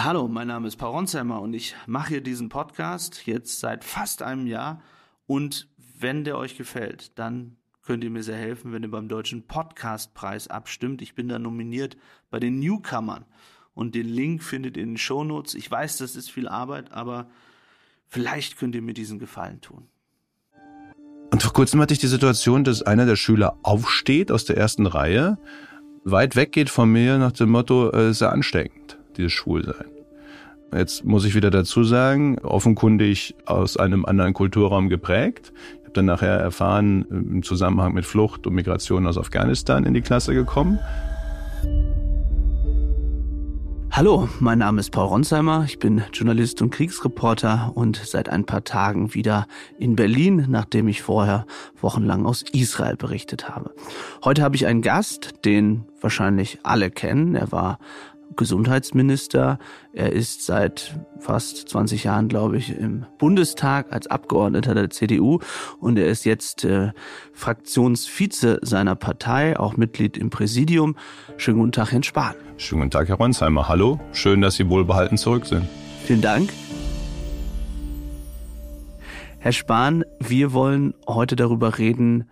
Hallo, mein Name ist Paul Ronsheimer und ich mache hier diesen Podcast jetzt seit fast einem Jahr. Und wenn der euch gefällt, dann könnt ihr mir sehr helfen, wenn ihr beim Deutschen Podcastpreis abstimmt. Ich bin da nominiert bei den Newcomern. Und den Link findet ihr in den Shownotes. Ich weiß, das ist viel Arbeit, aber vielleicht könnt ihr mir diesen Gefallen tun. Und vor kurzem hatte ich die Situation, dass einer der Schüler aufsteht aus der ersten Reihe, weit weggeht von mir nach dem Motto, es ist ja ansteckend dieses Schwulsein. Jetzt muss ich wieder dazu sagen, offenkundig aus einem anderen Kulturraum geprägt. Ich habe dann nachher erfahren, im Zusammenhang mit Flucht und Migration aus Afghanistan in die Klasse gekommen. Hallo, mein Name ist Paul Ronsheimer, ich bin Journalist und Kriegsreporter und seit ein paar Tagen wieder in Berlin, nachdem ich vorher wochenlang aus Israel berichtet habe. Heute habe ich einen Gast, den wahrscheinlich alle kennen. Er war Gesundheitsminister. Er ist seit fast 20 Jahren, glaube ich, im Bundestag als Abgeordneter der CDU und er ist jetzt äh, Fraktionsvize seiner Partei, auch Mitglied im Präsidium. Schönen guten Tag, Herrn Spahn. Schönen guten Tag, Herr Ronsheimer. Hallo, schön, dass Sie wohlbehalten zurück sind. Vielen Dank. Herr Spahn, wir wollen heute darüber reden,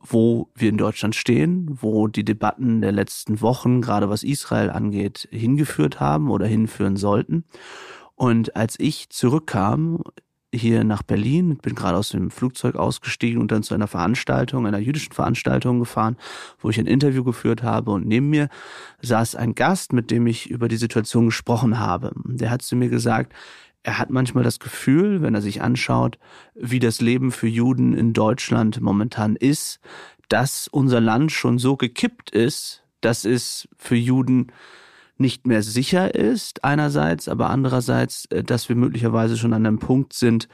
wo wir in Deutschland stehen, wo die Debatten der letzten Wochen, gerade was Israel angeht, hingeführt haben oder hinführen sollten. Und als ich zurückkam hier nach Berlin, bin gerade aus dem Flugzeug ausgestiegen und dann zu einer Veranstaltung, einer jüdischen Veranstaltung gefahren, wo ich ein Interview geführt habe und neben mir saß ein Gast, mit dem ich über die Situation gesprochen habe. Der hat zu mir gesagt, er hat manchmal das Gefühl, wenn er sich anschaut, wie das Leben für Juden in Deutschland momentan ist, dass unser Land schon so gekippt ist, dass es für Juden nicht mehr sicher ist, einerseits, aber andererseits, äh, dass wir möglicherweise schon an einem Punkt sind,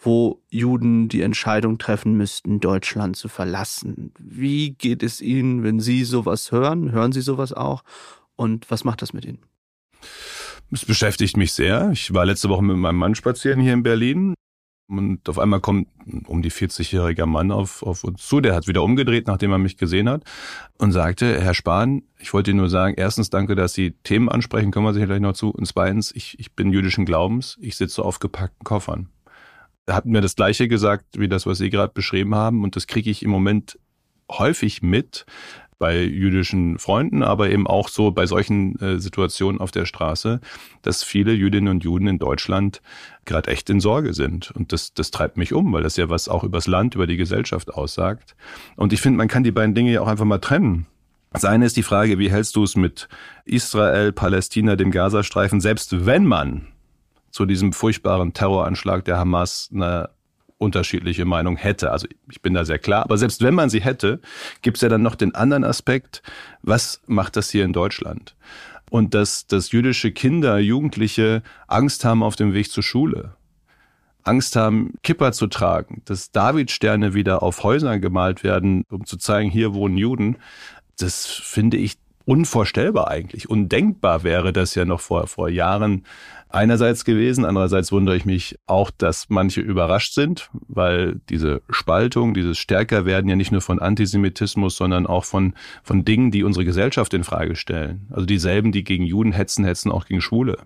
wo Juden die Entscheidung treffen müssten, Deutschland zu verlassen. Wie geht es Ihnen, wenn Sie sowas hören? Hören Sie sowas auch? Und was macht das mit Ihnen? Es beschäftigt mich sehr. Ich war letzte Woche mit meinem Mann spazieren hier in Berlin. Und auf einmal kommt um die 40-jähriger Mann auf, auf uns zu. Der hat wieder umgedreht, nachdem er mich gesehen hat und sagte, Herr Spahn, ich wollte Ihnen nur sagen, erstens danke, dass Sie Themen ansprechen, kommen wir sicher gleich noch zu. Und zweitens, ich, ich bin jüdischen Glaubens, ich sitze auf gepackten Koffern. Er hat mir das Gleiche gesagt, wie das, was Sie gerade beschrieben haben. Und das kriege ich im Moment häufig mit, bei jüdischen Freunden, aber eben auch so bei solchen äh, Situationen auf der Straße, dass viele Jüdinnen und Juden in Deutschland gerade echt in Sorge sind. Und das, das treibt mich um, weil das ja was auch übers Land, über die Gesellschaft aussagt. Und ich finde, man kann die beiden Dinge ja auch einfach mal trennen. Das eine ist die Frage, wie hältst du es mit Israel, Palästina, dem Gazastreifen, selbst wenn man zu diesem furchtbaren Terroranschlag der Hamas eine unterschiedliche Meinung hätte. Also ich bin da sehr klar. Aber selbst wenn man sie hätte, gibt es ja dann noch den anderen Aspekt, was macht das hier in Deutschland? Und dass, dass jüdische Kinder, Jugendliche Angst haben auf dem Weg zur Schule. Angst haben, Kipper zu tragen, dass Davidsterne wieder auf Häusern gemalt werden, um zu zeigen, hier wohnen Juden. Das finde ich unvorstellbar eigentlich. Undenkbar wäre das ja noch vor, vor Jahren einerseits gewesen. Andererseits wundere ich mich auch, dass manche überrascht sind, weil diese Spaltung, dieses Stärkerwerden ja nicht nur von Antisemitismus, sondern auch von, von Dingen, die unsere Gesellschaft in Frage stellen. Also dieselben, die gegen Juden hetzen, hetzen auch gegen Schwule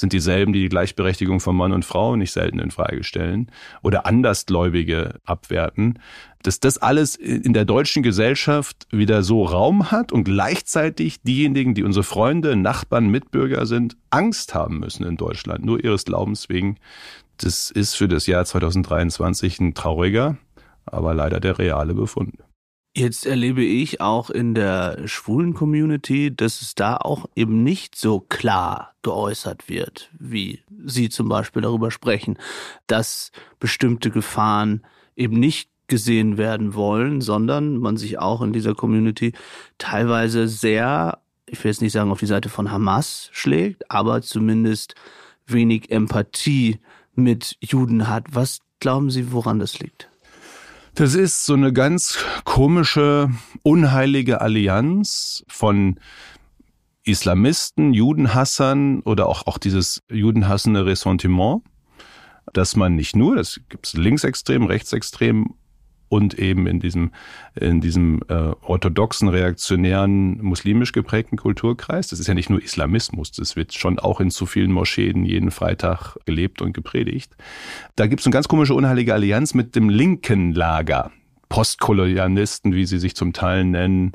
sind dieselben, die die Gleichberechtigung von Mann und Frau nicht selten in Frage stellen oder Andersgläubige abwerten. Dass das alles in der deutschen Gesellschaft wieder so Raum hat und gleichzeitig diejenigen, die unsere Freunde, Nachbarn, Mitbürger sind, Angst haben müssen in Deutschland, nur ihres Glaubens wegen, das ist für das Jahr 2023 ein trauriger, aber leider der reale Befund. Jetzt erlebe ich auch in der schwulen Community, dass es da auch eben nicht so klar geäußert wird, wie Sie zum Beispiel darüber sprechen, dass bestimmte Gefahren eben nicht gesehen werden wollen, sondern man sich auch in dieser Community teilweise sehr, ich will jetzt nicht sagen auf die Seite von Hamas schlägt, aber zumindest wenig Empathie mit Juden hat. Was glauben Sie, woran das liegt? Das ist so eine ganz komische, unheilige Allianz von Islamisten, Judenhassern oder auch, auch dieses judenhassende Ressentiment, dass man nicht nur, das gibt es linksextrem, rechtsextrem und eben in diesem, in diesem äh, orthodoxen, reaktionären, muslimisch geprägten Kulturkreis. Das ist ja nicht nur Islamismus, das wird schon auch in zu vielen Moscheen jeden Freitag gelebt und gepredigt. Da gibt es eine ganz komische unheilige Allianz mit dem linken Lager. Postkolonialisten, wie sie sich zum Teil nennen,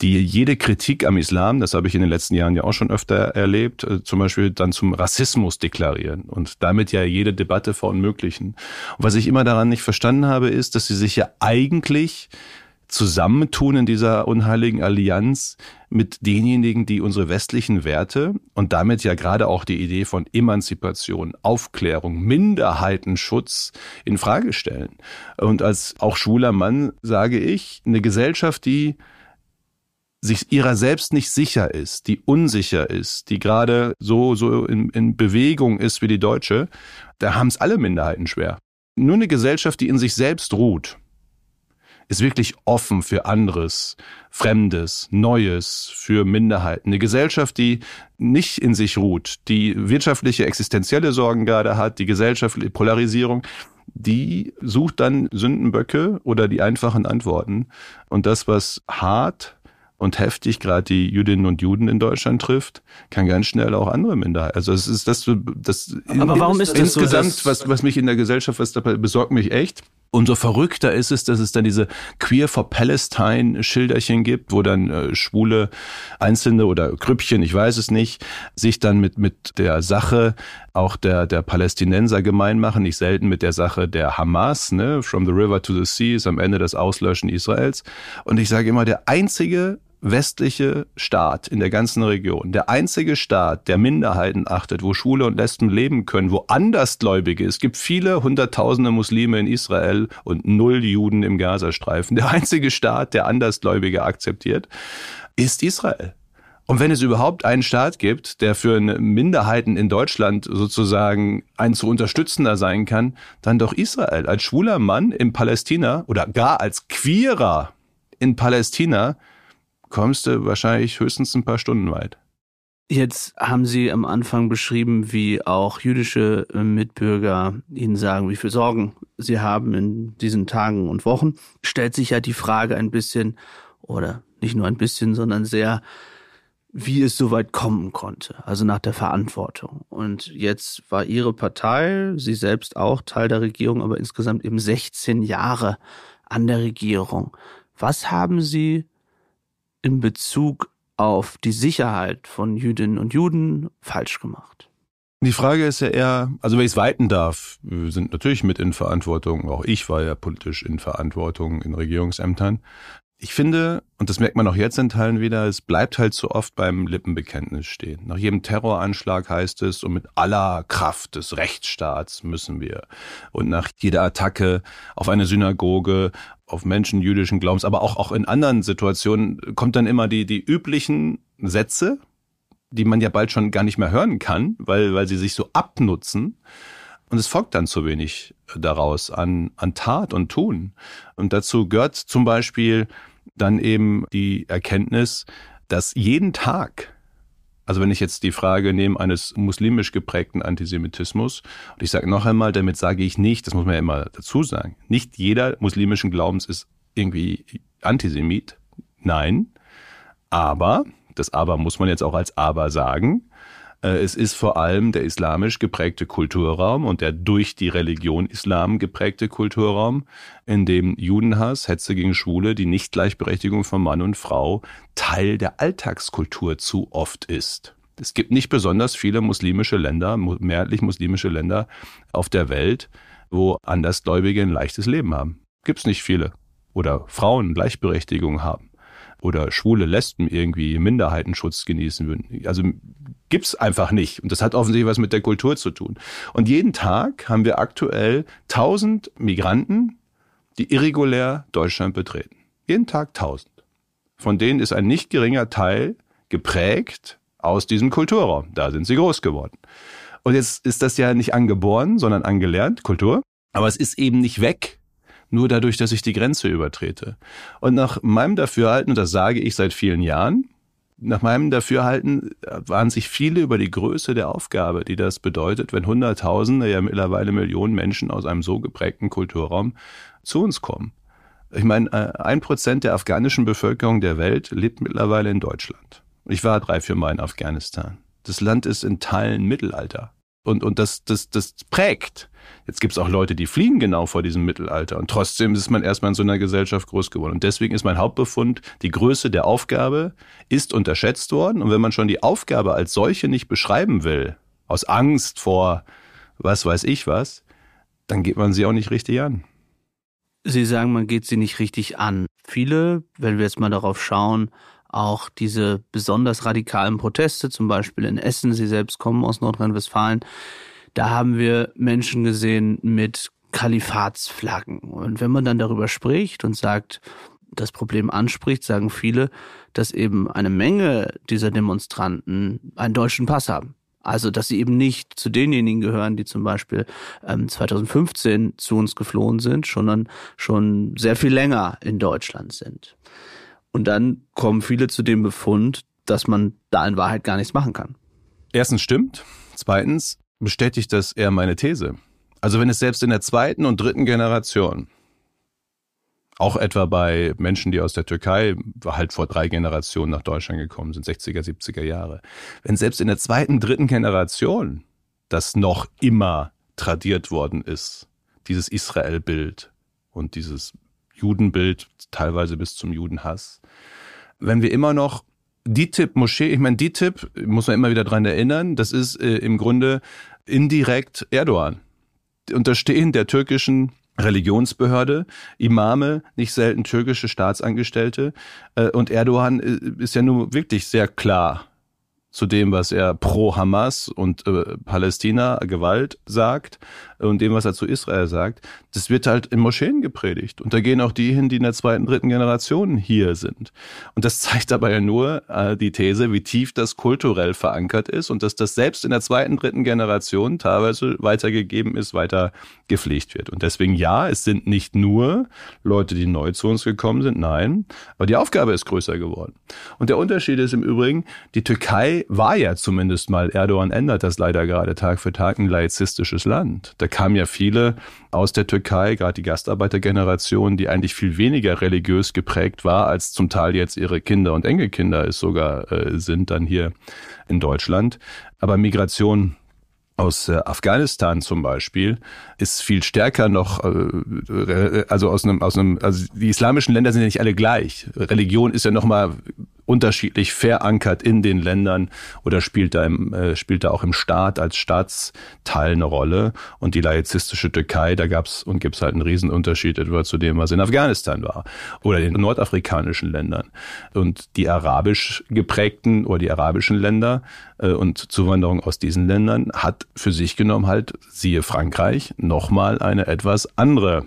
die jede Kritik am Islam, das habe ich in den letzten Jahren ja auch schon öfter erlebt, äh, zum Beispiel dann zum Rassismus deklarieren und damit ja jede Debatte verunmöglichen. Und was ich immer daran nicht verstanden habe, ist, dass sie sich ja eigentlich zusammentun in dieser unheiligen Allianz mit denjenigen, die unsere westlichen Werte und damit ja gerade auch die Idee von Emanzipation, Aufklärung, Minderheitenschutz in Frage stellen. Und als auch schwuler Mann sage ich, eine Gesellschaft, die sich ihrer selbst nicht sicher ist, die unsicher ist, die gerade so, so in, in Bewegung ist wie die deutsche, da haben es alle Minderheiten schwer. Nur eine Gesellschaft, die in sich selbst ruht, ist wirklich offen für anderes, Fremdes, Neues, für Minderheiten. Eine Gesellschaft, die nicht in sich ruht, die wirtschaftliche, existenzielle Sorgen gerade hat, die gesellschaftliche Polarisierung, die sucht dann Sündenböcke oder die einfachen Antworten. Und das, was hart und heftig gerade die Jüdinnen und Juden in Deutschland trifft, kann ganz schnell auch andere Minderheiten. Also es ist das, das Aber warum ist das insgesamt, so, was, was mich in der Gesellschaft, was dabei besorgt mich echt, Umso verrückter ist es, dass es dann diese Queer for Palestine Schilderchen gibt, wo dann äh, schwule Einzelne oder Grüppchen, ich weiß es nicht, sich dann mit, mit der Sache auch der, der Palästinenser gemein machen, nicht selten mit der Sache der Hamas, ne, from the river to the sea ist am Ende das Auslöschen Israels. Und ich sage immer, der einzige westliche Staat in der ganzen Region, der einzige Staat, der Minderheiten achtet, wo Schwule und Lesben leben können, wo Andersgläubige, es gibt viele hunderttausende Muslime in Israel und null Juden im Gazastreifen, der einzige Staat, der Andersgläubige akzeptiert, ist Israel. Und wenn es überhaupt einen Staat gibt, der für Minderheiten in Deutschland sozusagen ein zu unterstützender sein kann, dann doch Israel. Als schwuler Mann in Palästina oder gar als Queerer in Palästina kommst du wahrscheinlich höchstens ein paar Stunden weit. Jetzt haben Sie am Anfang beschrieben, wie auch jüdische äh, Mitbürger Ihnen sagen, wie viel Sorgen Sie haben in diesen Tagen und Wochen. Stellt sich ja die Frage ein bisschen, oder nicht nur ein bisschen, sondern sehr, wie es so weit kommen konnte, also nach der Verantwortung. Und jetzt war Ihre Partei, Sie selbst auch Teil der Regierung, aber insgesamt eben 16 Jahre an der Regierung. Was haben Sie in Bezug auf die Sicherheit von Jüdinnen und Juden falsch gemacht? Die Frage ist ja eher, also wenn ich es weiten darf, wir sind natürlich mit in Verantwortung, auch ich war ja politisch in Verantwortung in Regierungsämtern. Ich finde, und das merkt man auch jetzt in Teilen wieder, es bleibt halt so oft beim Lippenbekenntnis stehen. Nach jedem Terroranschlag heißt es, und mit aller Kraft des Rechtsstaats müssen wir. Und nach jeder Attacke auf eine Synagoge, auf Menschen jüdischen Glaubens, aber auch, auch in anderen Situationen kommt dann immer die, die üblichen Sätze, die man ja bald schon gar nicht mehr hören kann, weil, weil sie sich so abnutzen. Und es folgt dann zu wenig daraus an, an Tat und Tun. Und dazu gehört zum Beispiel dann eben die Erkenntnis, dass jeden Tag, also wenn ich jetzt die Frage nehme eines muslimisch geprägten Antisemitismus, und ich sage noch einmal, damit sage ich nicht, das muss man ja immer dazu sagen, nicht jeder muslimischen Glaubens ist irgendwie Antisemit. Nein, aber, das aber muss man jetzt auch als aber sagen, es ist vor allem der islamisch geprägte Kulturraum und der durch die Religion Islam geprägte Kulturraum, in dem Judenhass, Hetze gegen Schwule, die Nichtgleichberechtigung von Mann und Frau Teil der Alltagskultur zu oft ist. Es gibt nicht besonders viele muslimische Länder, mehrheitlich muslimische Länder auf der Welt, wo Andersgläubige ein leichtes Leben haben. Gibt's nicht viele. Oder Frauen Gleichberechtigung haben oder schwule Lesben irgendwie Minderheitenschutz genießen würden. Also gibt's einfach nicht. Und das hat offensichtlich was mit der Kultur zu tun. Und jeden Tag haben wir aktuell 1000 Migranten, die irregulär Deutschland betreten. Jeden Tag 1000. Von denen ist ein nicht geringer Teil geprägt aus diesem Kulturraum. Da sind sie groß geworden. Und jetzt ist das ja nicht angeboren, sondern angelernt, Kultur. Aber es ist eben nicht weg nur dadurch, dass ich die Grenze übertrete. Und nach meinem Dafürhalten, und das sage ich seit vielen Jahren, nach meinem Dafürhalten waren sich viele über die Größe der Aufgabe, die das bedeutet, wenn Hunderttausende, ja mittlerweile Millionen Menschen aus einem so geprägten Kulturraum zu uns kommen. Ich meine, äh, ein Prozent der afghanischen Bevölkerung der Welt lebt mittlerweile in Deutschland. Ich war drei, vier Mal in Afghanistan. Das Land ist in Teilen Mittelalter. Und, und das, das, das prägt. Jetzt gibt es auch Leute, die fliehen genau vor diesem Mittelalter. Und trotzdem ist man erstmal in so einer Gesellschaft groß geworden. Und deswegen ist mein Hauptbefund, die Größe der Aufgabe ist unterschätzt worden. Und wenn man schon die Aufgabe als solche nicht beschreiben will, aus Angst vor was weiß ich was, dann geht man sie auch nicht richtig an. Sie sagen, man geht sie nicht richtig an. Viele, wenn wir jetzt mal darauf schauen, auch diese besonders radikalen Proteste, zum Beispiel in Essen, Sie selbst kommen aus Nordrhein-Westfalen, da haben wir Menschen gesehen mit Kalifatsflaggen. Und wenn man dann darüber spricht und sagt, das Problem anspricht, sagen viele, dass eben eine Menge dieser Demonstranten einen deutschen Pass haben. Also, dass sie eben nicht zu denjenigen gehören, die zum Beispiel ähm, 2015 zu uns geflohen sind, sondern schon sehr viel länger in Deutschland sind. Und dann kommen viele zu dem Befund, dass man da in Wahrheit gar nichts machen kann. Erstens stimmt. Zweitens bestätigt das eher meine These. Also wenn es selbst in der zweiten und dritten Generation auch etwa bei Menschen, die aus der Türkei halt vor drei Generationen nach Deutschland gekommen sind, 60er, 70er Jahre. Wenn selbst in der zweiten, dritten Generation das noch immer tradiert worden ist, dieses Israel-Bild und dieses Judenbild, teilweise bis zum Judenhass, wenn wir immer noch die Tipp Moschee, ich meine, die Tipp muss man immer wieder dran erinnern, das ist äh, im Grunde indirekt Erdogan. Unterstehen der türkischen Religionsbehörde, Imame, nicht selten türkische Staatsangestellte. Äh, und Erdogan äh, ist ja nun wirklich sehr klar zu dem, was er pro Hamas und äh, Palästina Gewalt sagt und dem, was er zu Israel sagt, das wird halt in Moscheen gepredigt. Und da gehen auch die hin, die in der zweiten, dritten Generation hier sind. Und das zeigt aber ja nur äh, die These, wie tief das kulturell verankert ist und dass das selbst in der zweiten, dritten Generation teilweise weitergegeben ist, weiter gepflegt wird. Und deswegen ja, es sind nicht nur Leute, die neu zu uns gekommen sind, nein, aber die Aufgabe ist größer geworden. Und der Unterschied ist im Übrigen, die Türkei war ja zumindest mal, Erdogan ändert das leider gerade Tag für Tag, ein laizistisches Land. Da kamen ja viele aus der Türkei, gerade die Gastarbeitergeneration, die eigentlich viel weniger religiös geprägt war, als zum Teil jetzt ihre Kinder und Enkelkinder es sogar äh, sind, dann hier in Deutschland. Aber Migration aus äh, Afghanistan zum Beispiel ist viel stärker noch, äh, also aus einem, aus einem, also die islamischen Länder sind ja nicht alle gleich. Religion ist ja nochmal unterschiedlich verankert in den Ländern oder spielt da, im, äh, spielt da auch im Staat als Staatsteil eine Rolle. Und die laizistische Türkei, da gab's und gibt's halt einen Riesenunterschied etwa zu dem, was in Afghanistan war oder in nordafrikanischen Ländern. Und die arabisch geprägten oder die arabischen Länder äh, und Zuwanderung aus diesen Ländern hat für sich genommen halt, siehe Frankreich, nochmal eine etwas andere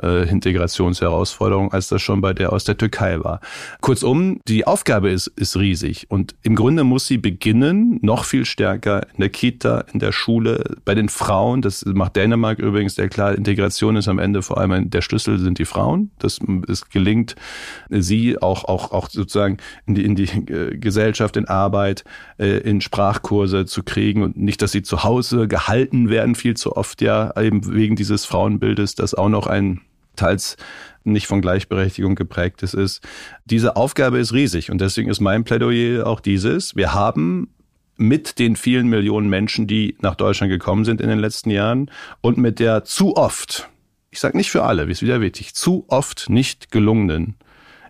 äh, Integrationsherausforderung, als das schon bei der aus der Türkei war. Kurzum, die Aufgabe ist, ist riesig und im Grunde muss sie beginnen, noch viel stärker in der Kita, in der Schule, bei den Frauen. Das macht Dänemark übrigens sehr klar. Integration ist am Ende vor allem der Schlüssel sind die Frauen. Das es gelingt, sie auch, auch, auch sozusagen in die, in die äh, Gesellschaft, in Arbeit, äh, in Sprachkurse zu kriegen und nicht, dass sie zu Hause gehalten werden, viel zu oft ja, eben wegen dieses Frauenbildes, das auch noch ein teils nicht von Gleichberechtigung geprägtes ist. Diese Aufgabe ist riesig und deswegen ist mein Plädoyer auch dieses. Wir haben mit den vielen Millionen Menschen, die nach Deutschland gekommen sind in den letzten Jahren und mit der zu oft, ich sage nicht für alle, wie es wieder wichtig, zu oft nicht gelungenen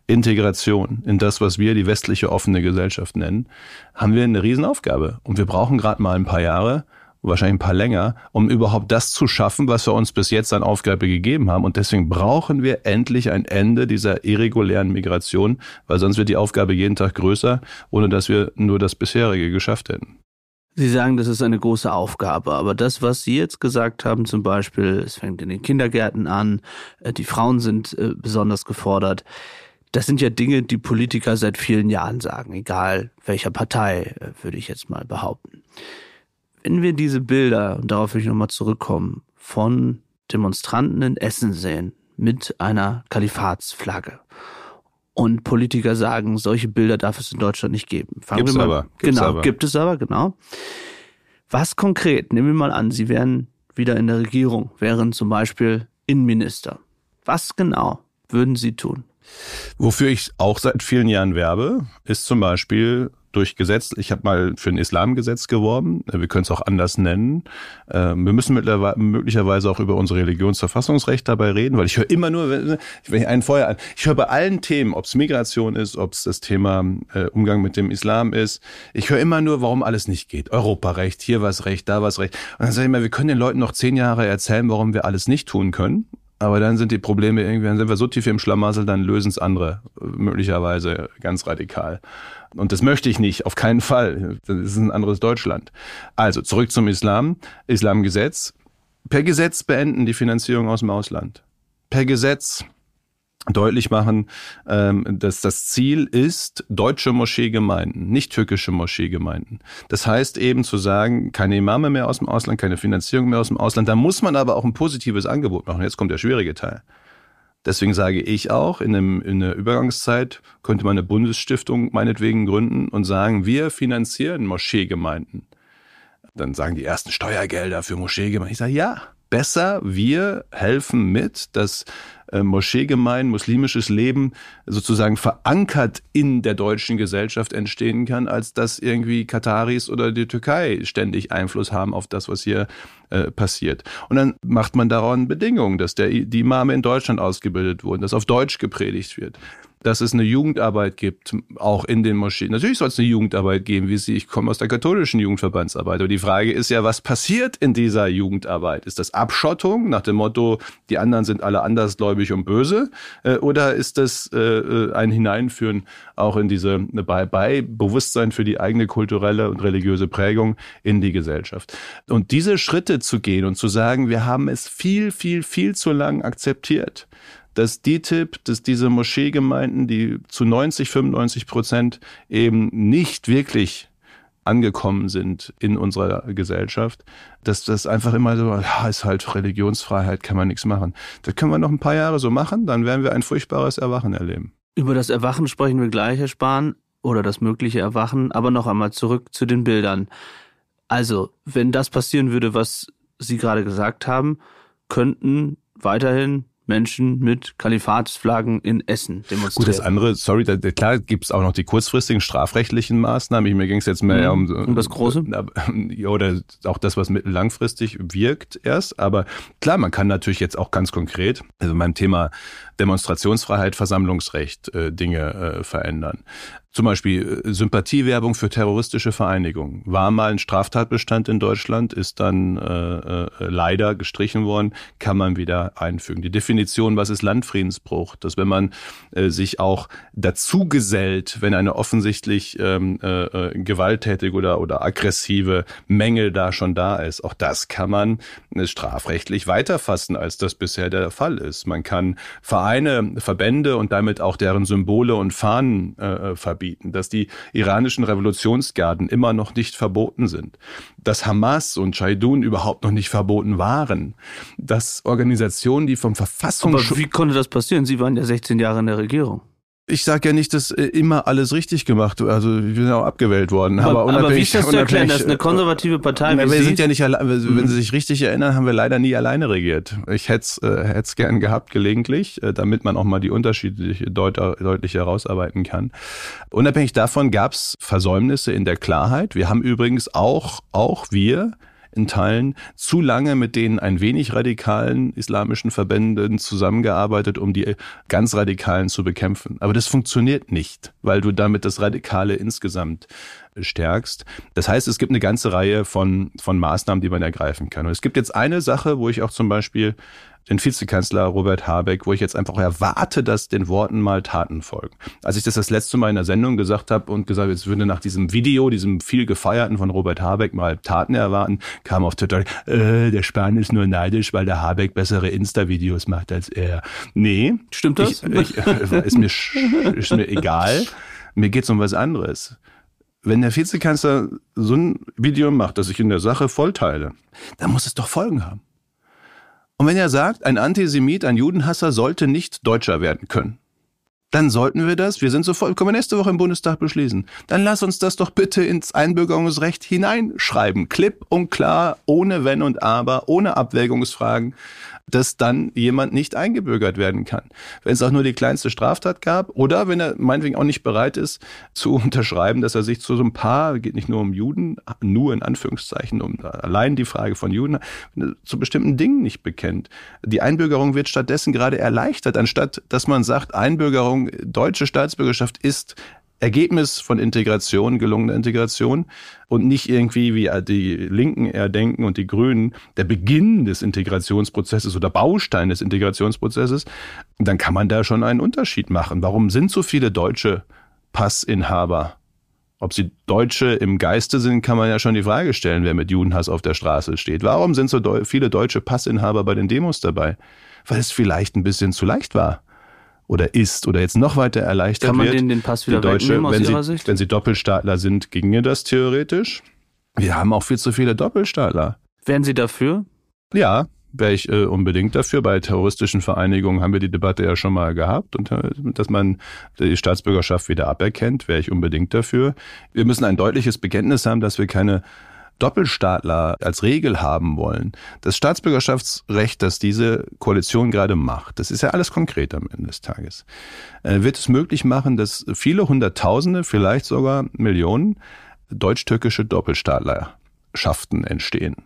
Integration in das, was wir die westliche offene Gesellschaft nennen, haben wir eine Riesenaufgabe. Und wir brauchen gerade mal ein paar Jahre, wahrscheinlich ein paar länger, um überhaupt das zu schaffen, was wir uns bis jetzt an Aufgabe gegeben haben. Und deswegen brauchen wir endlich ein Ende dieser irregulären Migration, weil sonst wird die Aufgabe jeden Tag größer, ohne dass wir nur das bisherige geschafft hätten. Sie sagen, das ist eine große Aufgabe, aber das, was Sie jetzt gesagt haben, zum Beispiel, es fängt in den Kindergärten an, äh, die Frauen sind äh, besonders gefordert, das sind ja Dinge, die Politiker seit vielen Jahren sagen, egal welcher Partei, äh, würde ich jetzt mal behaupten. Wenn wir diese Bilder, und darauf will ich nochmal zurückkommen, von Demonstranten in Essen sehen mit einer Kalifatsflagge und Politiker sagen, solche Bilder darf es in Deutschland nicht geben. Fangen gibt's wir mal, aber. Gibt's genau, aber. gibt es aber, genau. Was konkret, nehmen wir mal an, Sie wären wieder in der Regierung, wären zum Beispiel Innenminister. Was genau würden Sie tun? Wofür ich auch seit vielen Jahren werbe, ist zum Beispiel durch Gesetz, ich habe mal für ein Islamgesetz geworben, wir können es auch anders nennen. Ähm, wir müssen möglicherweise auch über unser Religionsverfassungsrecht dabei reden, weil ich höre immer nur, wenn ich einen vorher an, ich höre bei allen Themen, ob es Migration ist, ob es das Thema äh, Umgang mit dem Islam ist, ich höre immer nur, warum alles nicht geht. Europarecht, hier was Recht, da was Recht. Und dann sage ich mal, wir können den Leuten noch zehn Jahre erzählen, warum wir alles nicht tun können. Aber dann sind die Probleme irgendwie, dann sind wir so tief im Schlamassel, dann lösen es andere möglicherweise ganz radikal. Und das möchte ich nicht, auf keinen Fall. Das ist ein anderes Deutschland. Also zurück zum Islam. Islamgesetz. Per Gesetz beenden die Finanzierung aus dem Ausland. Per Gesetz deutlich machen, ähm, dass das Ziel ist deutsche Moscheegemeinden, nicht türkische Moscheegemeinden. Das heißt eben zu sagen, keine Imame mehr aus dem Ausland, keine Finanzierung mehr aus dem Ausland. Da muss man aber auch ein positives Angebot machen. Jetzt kommt der schwierige Teil. Deswegen sage ich auch, in, einem, in einer Übergangszeit könnte man eine Bundesstiftung meinetwegen gründen und sagen, wir finanzieren Moscheegemeinden. Dann sagen die ersten Steuergelder für Moscheegemeinden. Ich sage, ja, besser, wir helfen mit, dass äh, Moscheegemein, muslimisches Leben sozusagen verankert in der deutschen Gesellschaft entstehen kann, als dass irgendwie Kataris oder die Türkei ständig Einfluss haben auf das, was hier äh, passiert. Und dann macht man daran Bedingungen, dass der, die Imame in Deutschland ausgebildet wurden, dass auf Deutsch gepredigt wird dass es eine Jugendarbeit gibt, auch in den Moscheen. Natürlich soll es eine Jugendarbeit geben, wie sie, ich komme aus der katholischen Jugendverbandsarbeit. Aber die Frage ist ja, was passiert in dieser Jugendarbeit? Ist das Abschottung nach dem Motto, die anderen sind alle andersgläubig und böse? Äh, oder ist das äh, äh, ein Hineinführen auch in diese Bei-Bei-Bewusstsein für die eigene kulturelle und religiöse Prägung in die Gesellschaft? Und diese Schritte zu gehen und zu sagen, wir haben es viel, viel, viel zu lang akzeptiert dass DITIB, dass diese Moscheegemeinden, die zu 90, 95 Prozent eben nicht wirklich angekommen sind in unserer Gesellschaft, dass das einfach immer so, ja, ist halt Religionsfreiheit, kann man nichts machen. Das können wir noch ein paar Jahre so machen, dann werden wir ein furchtbares Erwachen erleben. Über das Erwachen sprechen wir gleich, Herr Spahn, oder das mögliche Erwachen, aber noch einmal zurück zu den Bildern. Also, wenn das passieren würde, was Sie gerade gesagt haben, könnten weiterhin Menschen mit Kalifatsflaggen in Essen demonstrieren. Gut, das andere, sorry, da, klar gibt es auch noch die kurzfristigen strafrechtlichen Maßnahmen. Mir ging es jetzt mehr mhm. um, um das Große. Ja, oder auch das, was mittellangfristig wirkt erst. Aber klar, man kann natürlich jetzt auch ganz konkret, also beim Thema Demonstrationsfreiheit, Versammlungsrecht äh, Dinge äh, verändern. Zum Beispiel äh, Sympathiewerbung für terroristische Vereinigungen. War mal ein Straftatbestand in Deutschland, ist dann äh, äh, leider gestrichen worden, kann man wieder einfügen. Die Definition, was ist Landfriedensbruch? Dass wenn man äh, sich auch dazu gesellt, wenn eine offensichtlich ähm, äh, äh, gewalttätige oder, oder aggressive Mängel da schon da ist, auch das kann man äh, strafrechtlich weiterfassen, als das bisher der Fall ist. Man kann Vereine, Verbände und damit auch deren Symbole und Fahnen äh, verbieten verbieten, dass die iranischen Revolutionsgarden immer noch nicht verboten sind, dass Hamas und Shaidun überhaupt noch nicht verboten waren, dass Organisationen, die vom Verfassungsschutz... Aber wie konnte das passieren? Sie waren ja 16 Jahre in der Regierung ich sage ja nicht, dass äh, immer alles richtig gemacht wird. Also wir sind ja auch abgewählt worden. Aber, aber, aber wie ist das zu erklären? Das ist eine konservative Partei. Na, wir sind ja nicht allein, wenn mhm. Sie sich richtig erinnern, haben wir leider nie alleine regiert. Ich hätte es äh, gern gehabt, gelegentlich, äh, damit man auch mal die Unterschiede deut deutlich herausarbeiten kann. Unabhängig davon gab es Versäumnisse in der Klarheit. Wir haben übrigens auch, auch wir in Teilen zu lange mit den ein wenig radikalen islamischen Verbänden zusammengearbeitet, um die ganz radikalen zu bekämpfen. Aber das funktioniert nicht, weil du damit das Radikale insgesamt stärkst. Das heißt, es gibt eine ganze Reihe von, von Maßnahmen, die man ergreifen kann. Und es gibt jetzt eine Sache, wo ich auch zum Beispiel den Vizekanzler Robert Habeck, wo ich jetzt einfach erwarte, dass den Worten mal Taten folgen. Als ich das das letzte Mal in der Sendung gesagt habe und gesagt, jetzt würde nach diesem Video, diesem viel gefeierten von Robert Habeck mal Taten erwarten, kam auf Twitter, äh, der Spahn ist nur neidisch, weil der Habeck bessere Insta-Videos macht als er. Nee. Stimmt das? Ich, ich, ist, mir, ist mir egal. Mir geht's um was anderes. Wenn der Vizekanzler so ein Video macht, das ich in der Sache vollteile, dann muss es doch Folgen haben. Und wenn er sagt, ein Antisemit, ein Judenhasser sollte nicht Deutscher werden können, dann sollten wir das, wir sind sofort, können wir nächste Woche im Bundestag beschließen, dann lass uns das doch bitte ins Einbürgerungsrecht hineinschreiben. Klipp und klar, ohne Wenn und Aber, ohne Abwägungsfragen dass dann jemand nicht eingebürgert werden kann. Wenn es auch nur die kleinste Straftat gab oder wenn er meinetwegen auch nicht bereit ist zu unterschreiben, dass er sich zu so ein paar, geht nicht nur um Juden, nur in Anführungszeichen, um allein die Frage von Juden, zu bestimmten Dingen nicht bekennt. Die Einbürgerung wird stattdessen gerade erleichtert, anstatt dass man sagt, Einbürgerung, deutsche Staatsbürgerschaft ist Ergebnis von Integration, gelungener Integration und nicht irgendwie, wie die Linken eher denken und die Grünen, der Beginn des Integrationsprozesses oder Baustein des Integrationsprozesses, dann kann man da schon einen Unterschied machen. Warum sind so viele deutsche Passinhaber? Ob sie Deutsche im Geiste sind, kann man ja schon die Frage stellen, wer mit Judenhass auf der Straße steht. Warum sind so viele deutsche Passinhaber bei den Demos dabei? Weil es vielleicht ein bisschen zu leicht war oder ist oder jetzt noch weiter erleichtert Kann man wird. denen den Pass wieder die Deutsche, aus wenn sie, Sicht? Wenn sie Doppelstaatler sind, ginge das theoretisch. Wir haben auch viel zu viele Doppelstaatler. Wären Sie dafür? Ja, wäre ich äh, unbedingt dafür. Bei terroristischen Vereinigungen haben wir die Debatte ja schon mal gehabt und äh, dass man die Staatsbürgerschaft wieder aberkennt, wäre ich unbedingt dafür. Wir müssen ein deutliches Bekenntnis haben, dass wir keine Doppelstaatler als Regel haben wollen, das Staatsbürgerschaftsrecht, das diese Koalition gerade macht, das ist ja alles konkret am Ende des Tages, äh, wird es möglich machen, dass viele Hunderttausende, vielleicht sogar Millionen deutsch-türkische Doppelstaatlerschaften entstehen.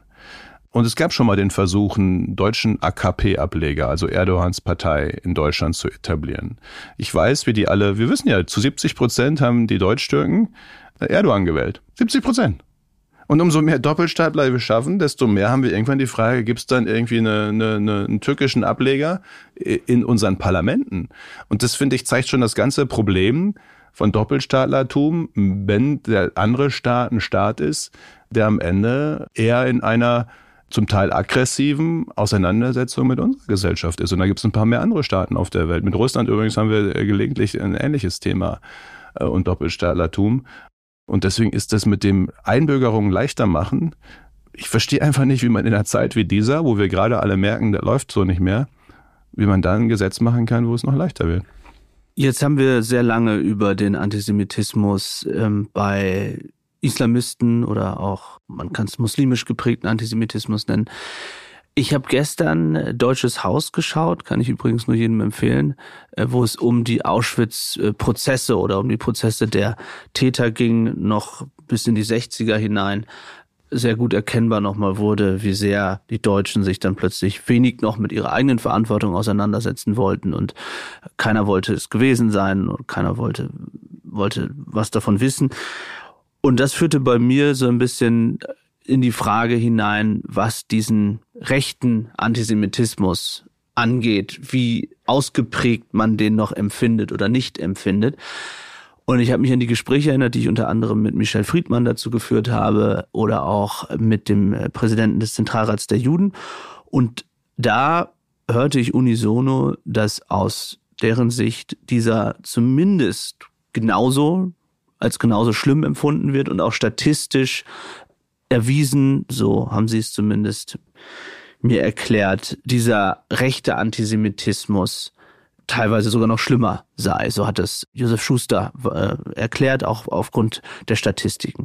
Und es gab schon mal den Versuch, einen deutschen AKP-Ableger, also Erdogans Partei, in Deutschland zu etablieren. Ich weiß, wie die alle, wir wissen ja, zu 70 Prozent haben die Deutsch-Türken Erdogan gewählt. 70 Prozent. Und umso mehr Doppelstaatler wir schaffen, desto mehr haben wir irgendwann die Frage, gibt es dann irgendwie eine, eine, eine, einen türkischen Ableger in unseren Parlamenten? Und das, finde ich, zeigt schon das ganze Problem von Doppelstaatlertum, wenn der andere Staat ein Staat ist, der am Ende eher in einer zum Teil aggressiven Auseinandersetzung mit unserer Gesellschaft ist. Und da gibt es ein paar mehr andere Staaten auf der Welt. Mit Russland übrigens haben wir gelegentlich ein ähnliches Thema äh, und Doppelstaatlertum. Und deswegen ist das mit dem Einbürgerungen leichter machen. Ich verstehe einfach nicht, wie man in einer Zeit wie dieser, wo wir gerade alle merken, da läuft so nicht mehr, wie man da ein Gesetz machen kann, wo es noch leichter wird. Jetzt haben wir sehr lange über den Antisemitismus ähm, bei Islamisten oder auch, man kann es muslimisch geprägten Antisemitismus nennen, ich habe gestern äh, Deutsches Haus geschaut, kann ich übrigens nur jedem empfehlen, äh, wo es um die Auschwitz-Prozesse oder um die Prozesse der Täter ging, noch bis in die 60er hinein sehr gut erkennbar nochmal wurde, wie sehr die Deutschen sich dann plötzlich wenig noch mit ihrer eigenen Verantwortung auseinandersetzen wollten und keiner wollte es gewesen sein und keiner wollte, wollte was davon wissen. Und das führte bei mir so ein bisschen in die Frage hinein, was diesen rechten Antisemitismus angeht, wie ausgeprägt man den noch empfindet oder nicht empfindet. Und ich habe mich an die Gespräche erinnert, die ich unter anderem mit Michel Friedmann dazu geführt habe oder auch mit dem äh, Präsidenten des Zentralrats der Juden. Und da hörte ich unisono, dass aus deren Sicht dieser zumindest genauso als genauso schlimm empfunden wird und auch statistisch erwiesen, so haben sie es zumindest mir erklärt, dieser rechte Antisemitismus teilweise sogar noch schlimmer sei. So hat es Josef Schuster äh, erklärt, auch aufgrund der Statistiken.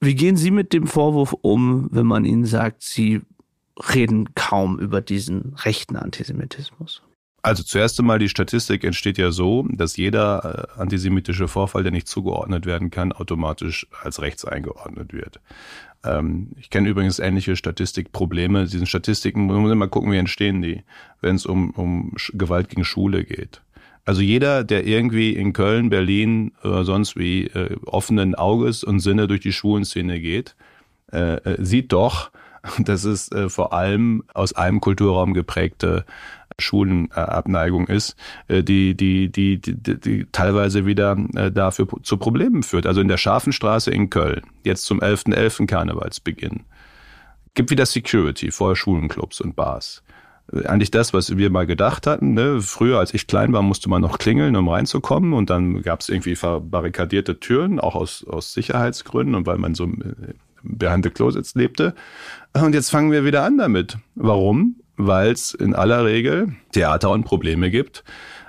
Wie gehen Sie mit dem Vorwurf um, wenn man Ihnen sagt, Sie reden kaum über diesen rechten Antisemitismus? Also zuerst einmal, die Statistik entsteht ja so, dass jeder äh, antisemitische Vorfall, der nicht zugeordnet werden kann, automatisch als rechts eingeordnet wird. Ähm, ich kenne übrigens ähnliche Statistikprobleme. Diesen Statistiken, man muss immer gucken, wie entstehen die, wenn es um, um Gewalt gegen Schule geht. Also jeder, der irgendwie in Köln, Berlin oder sonst wie äh, offenen Auges und Sinne durch die Schwulenszene geht, äh, äh sieht doch, dass es äh, vor allem aus einem Kulturraum geprägte Schulenabneigung ist, äh, die, die, die, die, teilweise wieder äh, dafür zu Problemen führt. Also in der Scharfenstraße in Köln, jetzt zum 11.11. .11. Karnevalsbeginn, gibt wieder Security vor Schulenclubs und Bars. Äh, eigentlich das, was wir mal gedacht hatten. Ne? Früher, als ich klein war, musste man noch klingeln, um reinzukommen. Und dann gab es irgendwie verbarrikadierte Türen, auch aus, aus Sicherheitsgründen und weil man so behind the closets lebte. Und jetzt fangen wir wieder an damit. Warum? weil es in aller Regel Theater und Probleme gibt,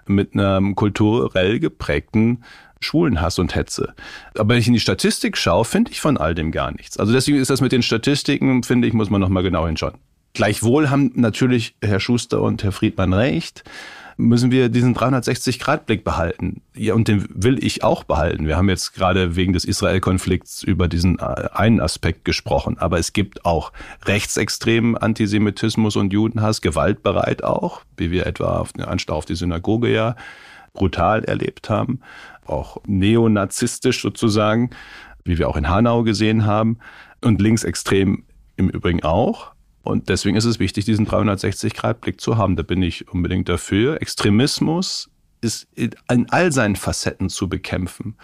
mit einem kulturell geprägten Schwulenhass und Hetze. Aber wenn ich in die Statistik schaue, finde ich von all dem gar nichts. Also deswegen ist das mit den Statistiken, finde ich, muss man nochmal genau hinschauen. Gleichwohl haben natürlich Herr Schuster und Herr Friedmann recht müssen wir diesen 360-Grad-Blick behalten. Ja, und den will ich auch behalten. Wir haben jetzt gerade wegen des Israel-Konflikts über diesen äh, einen Aspekt gesprochen. Aber es gibt auch rechtsextremen Antisemitismus und Judenhass, gewaltbereit auch, wie wir etwa auf den Anschlag auf die Synagoge ja brutal erlebt haben auch neonazistisch sozusagen, wie wir auch in Hanau gesehen haben, und linksextrem im Übrigen auch. Und deswegen ist es wichtig, diesen 360-Grad-Blick zu haben. Da bin ich unbedingt dafür. Extremismus ist in all seinen Facetten zu bekämpfen,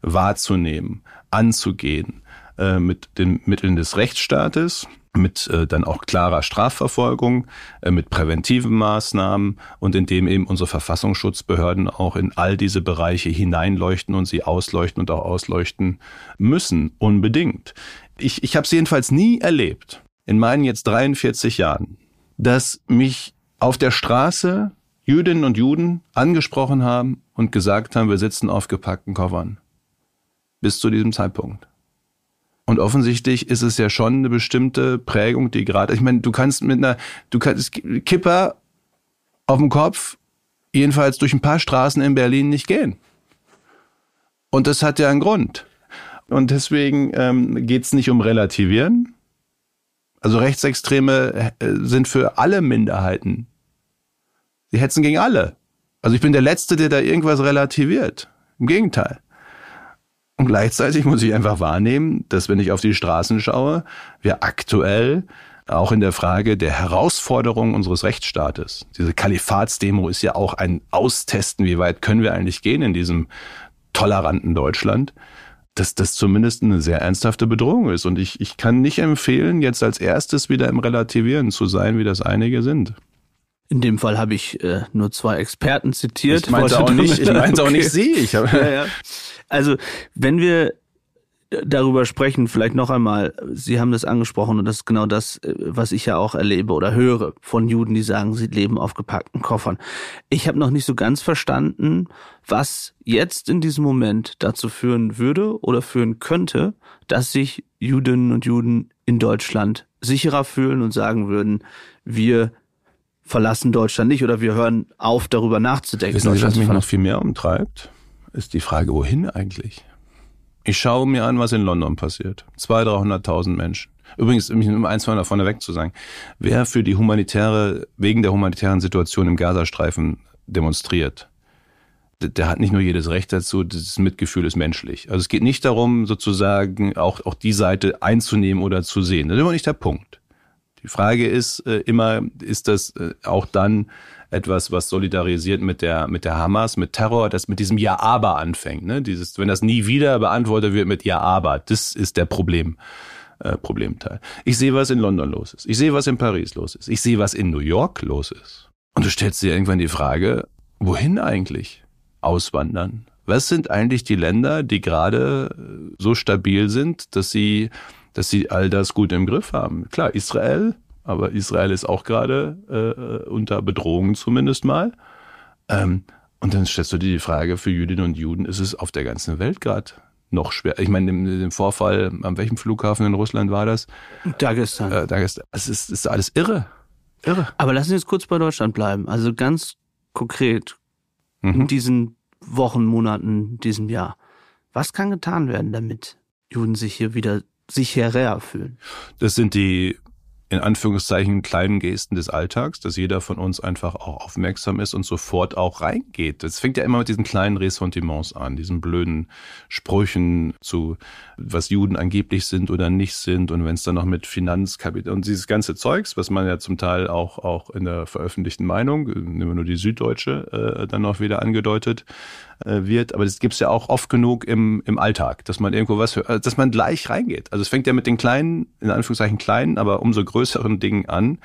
wahrzunehmen, anzugehen, äh, mit den Mitteln des Rechtsstaates, mit äh, dann auch klarer Strafverfolgung, äh, mit präventiven Maßnahmen und indem eben unsere Verfassungsschutzbehörden auch in all diese Bereiche hineinleuchten und sie ausleuchten und auch ausleuchten müssen, unbedingt. Ich, ich habe es jedenfalls nie erlebt, in meinen jetzt 43 Jahren, dass mich auf der Straße Jüdinnen und Juden angesprochen haben und gesagt haben, wir sitzen auf gepackten Koffern. Bis zu diesem Zeitpunkt. Und offensichtlich ist es ja schon eine bestimmte Prägung, die gerade, ich meine, du kannst mit einer, du kannst Kipper auf dem Kopf jedenfalls durch ein paar Straßen in Berlin nicht gehen. Und das hat ja einen Grund. Und deswegen ähm, geht es nicht um Relativieren. Also Rechtsextreme äh, sind für alle Minderheiten. Sie hetzen gegen alle. Also ich bin der Letzte, der da irgendwas relativiert. Im Gegenteil. Und gleichzeitig muss ich einfach wahrnehmen, dass wenn ich auf die Straßen schaue, wir aktuell auch in der Frage der Herausforderung unseres Rechtsstaates. Diese Kalifatsdemo ist ja auch ein Austesten, wie weit können wir eigentlich gehen in diesem toleranten Deutschland, dass das zumindest eine sehr ernsthafte Bedrohung ist. Und ich, ich kann nicht empfehlen, jetzt als erstes wieder im Relativieren zu sein, wie das einige sind. In dem Fall habe ich äh, nur zwei Experten zitiert. Ich meinte auch nicht, ich meinte okay. auch nicht Sie. Ich hab, ja, ja. Also, wenn wir darüber sprechen, vielleicht noch einmal, Sie haben das angesprochen und das ist genau das, äh, was ich ja auch erlebe oder höre von Juden, die sagen, sie leben auf gepackten Koffern. Ich habe noch nicht so ganz verstanden, was jetzt in diesem Moment dazu führen würde oder führen könnte, dass sich Judinnen und Juden in Deutschland sicherer fühlen und sagen würden, wir verlassen Deutschland nicht oder wir hören auf, darüber nachzudenken. Wissen Sie, was mich noch viel mehr umtreibt? ist die Frage, wohin eigentlich? Ich schaue mir an, was in London passiert. 200.000, 300.000 Menschen. Übrigens, um eins von vorne weg zu sagen, wer für die humanitäre, wegen der humanitären Situation im Gazastreifen demonstriert, der hat nicht nur jedes Recht dazu, das Mitgefühl ist menschlich. Also es geht nicht darum, sozusagen auch, auch die Seite einzunehmen oder zu sehen. Das ist immer nicht der Punkt. Die Frage ist äh, immer, ist das äh, auch dann etwas, was solidarisiert mit der, mit der Hamas, mit Terror, das mit diesem Ja, aber anfängt. Ne? Dieses, wenn das nie wieder beantwortet wird mit Ja, aber, das ist der Problem. Äh, Problemteil. Ich sehe, was in London los ist. Ich sehe, was in Paris los ist. Ich sehe, was in New York los ist. Und du stellst dir irgendwann die Frage, wohin eigentlich auswandern? Was sind eigentlich die Länder, die gerade so stabil sind, dass sie, dass sie all das gut im Griff haben? Klar, Israel aber Israel ist auch gerade äh, unter Bedrohung zumindest mal. Ähm, und dann stellst du dir die Frage, für Jüdinnen und Juden ist es auf der ganzen Welt gerade noch schwer. Ich meine, im, Vorfall, an welchem Flughafen in Russland war das? Dagestan. Äh, Dagestan. Es ist, ist alles irre. Irre. Aber lassen Sie uns kurz bei Deutschland bleiben. Also ganz konkret mhm. in diesen Wochen, Monaten, diesem Jahr. Was kann getan werden, damit Juden sich hier wieder sicherer fühlen? Das sind die in Anführungszeichen kleinen Gesten des Alltags, dass jeder von uns einfach auch aufmerksam ist und sofort auch reingeht. Das fängt ja immer mit diesen kleinen Ressentiments an, diesen blöden Sprüchen zu, was Juden angeblich sind oder nicht sind und wenn es dann noch mit Finanzkapital und dieses ganze Zeugs, was man ja zum Teil auch, auch in der veröffentlichten Meinung, nehmen wir nur die Süddeutsche, äh, dann noch wieder angedeutet, äh, wird. Aber das gibt's ja auch oft genug im, im Alltag, dass man irgendwo was hört, dass man gleich reingeht. Also es fängt ja mit den kleinen, in Anführungszeichen kleinen, aber umso größeren Dingen an,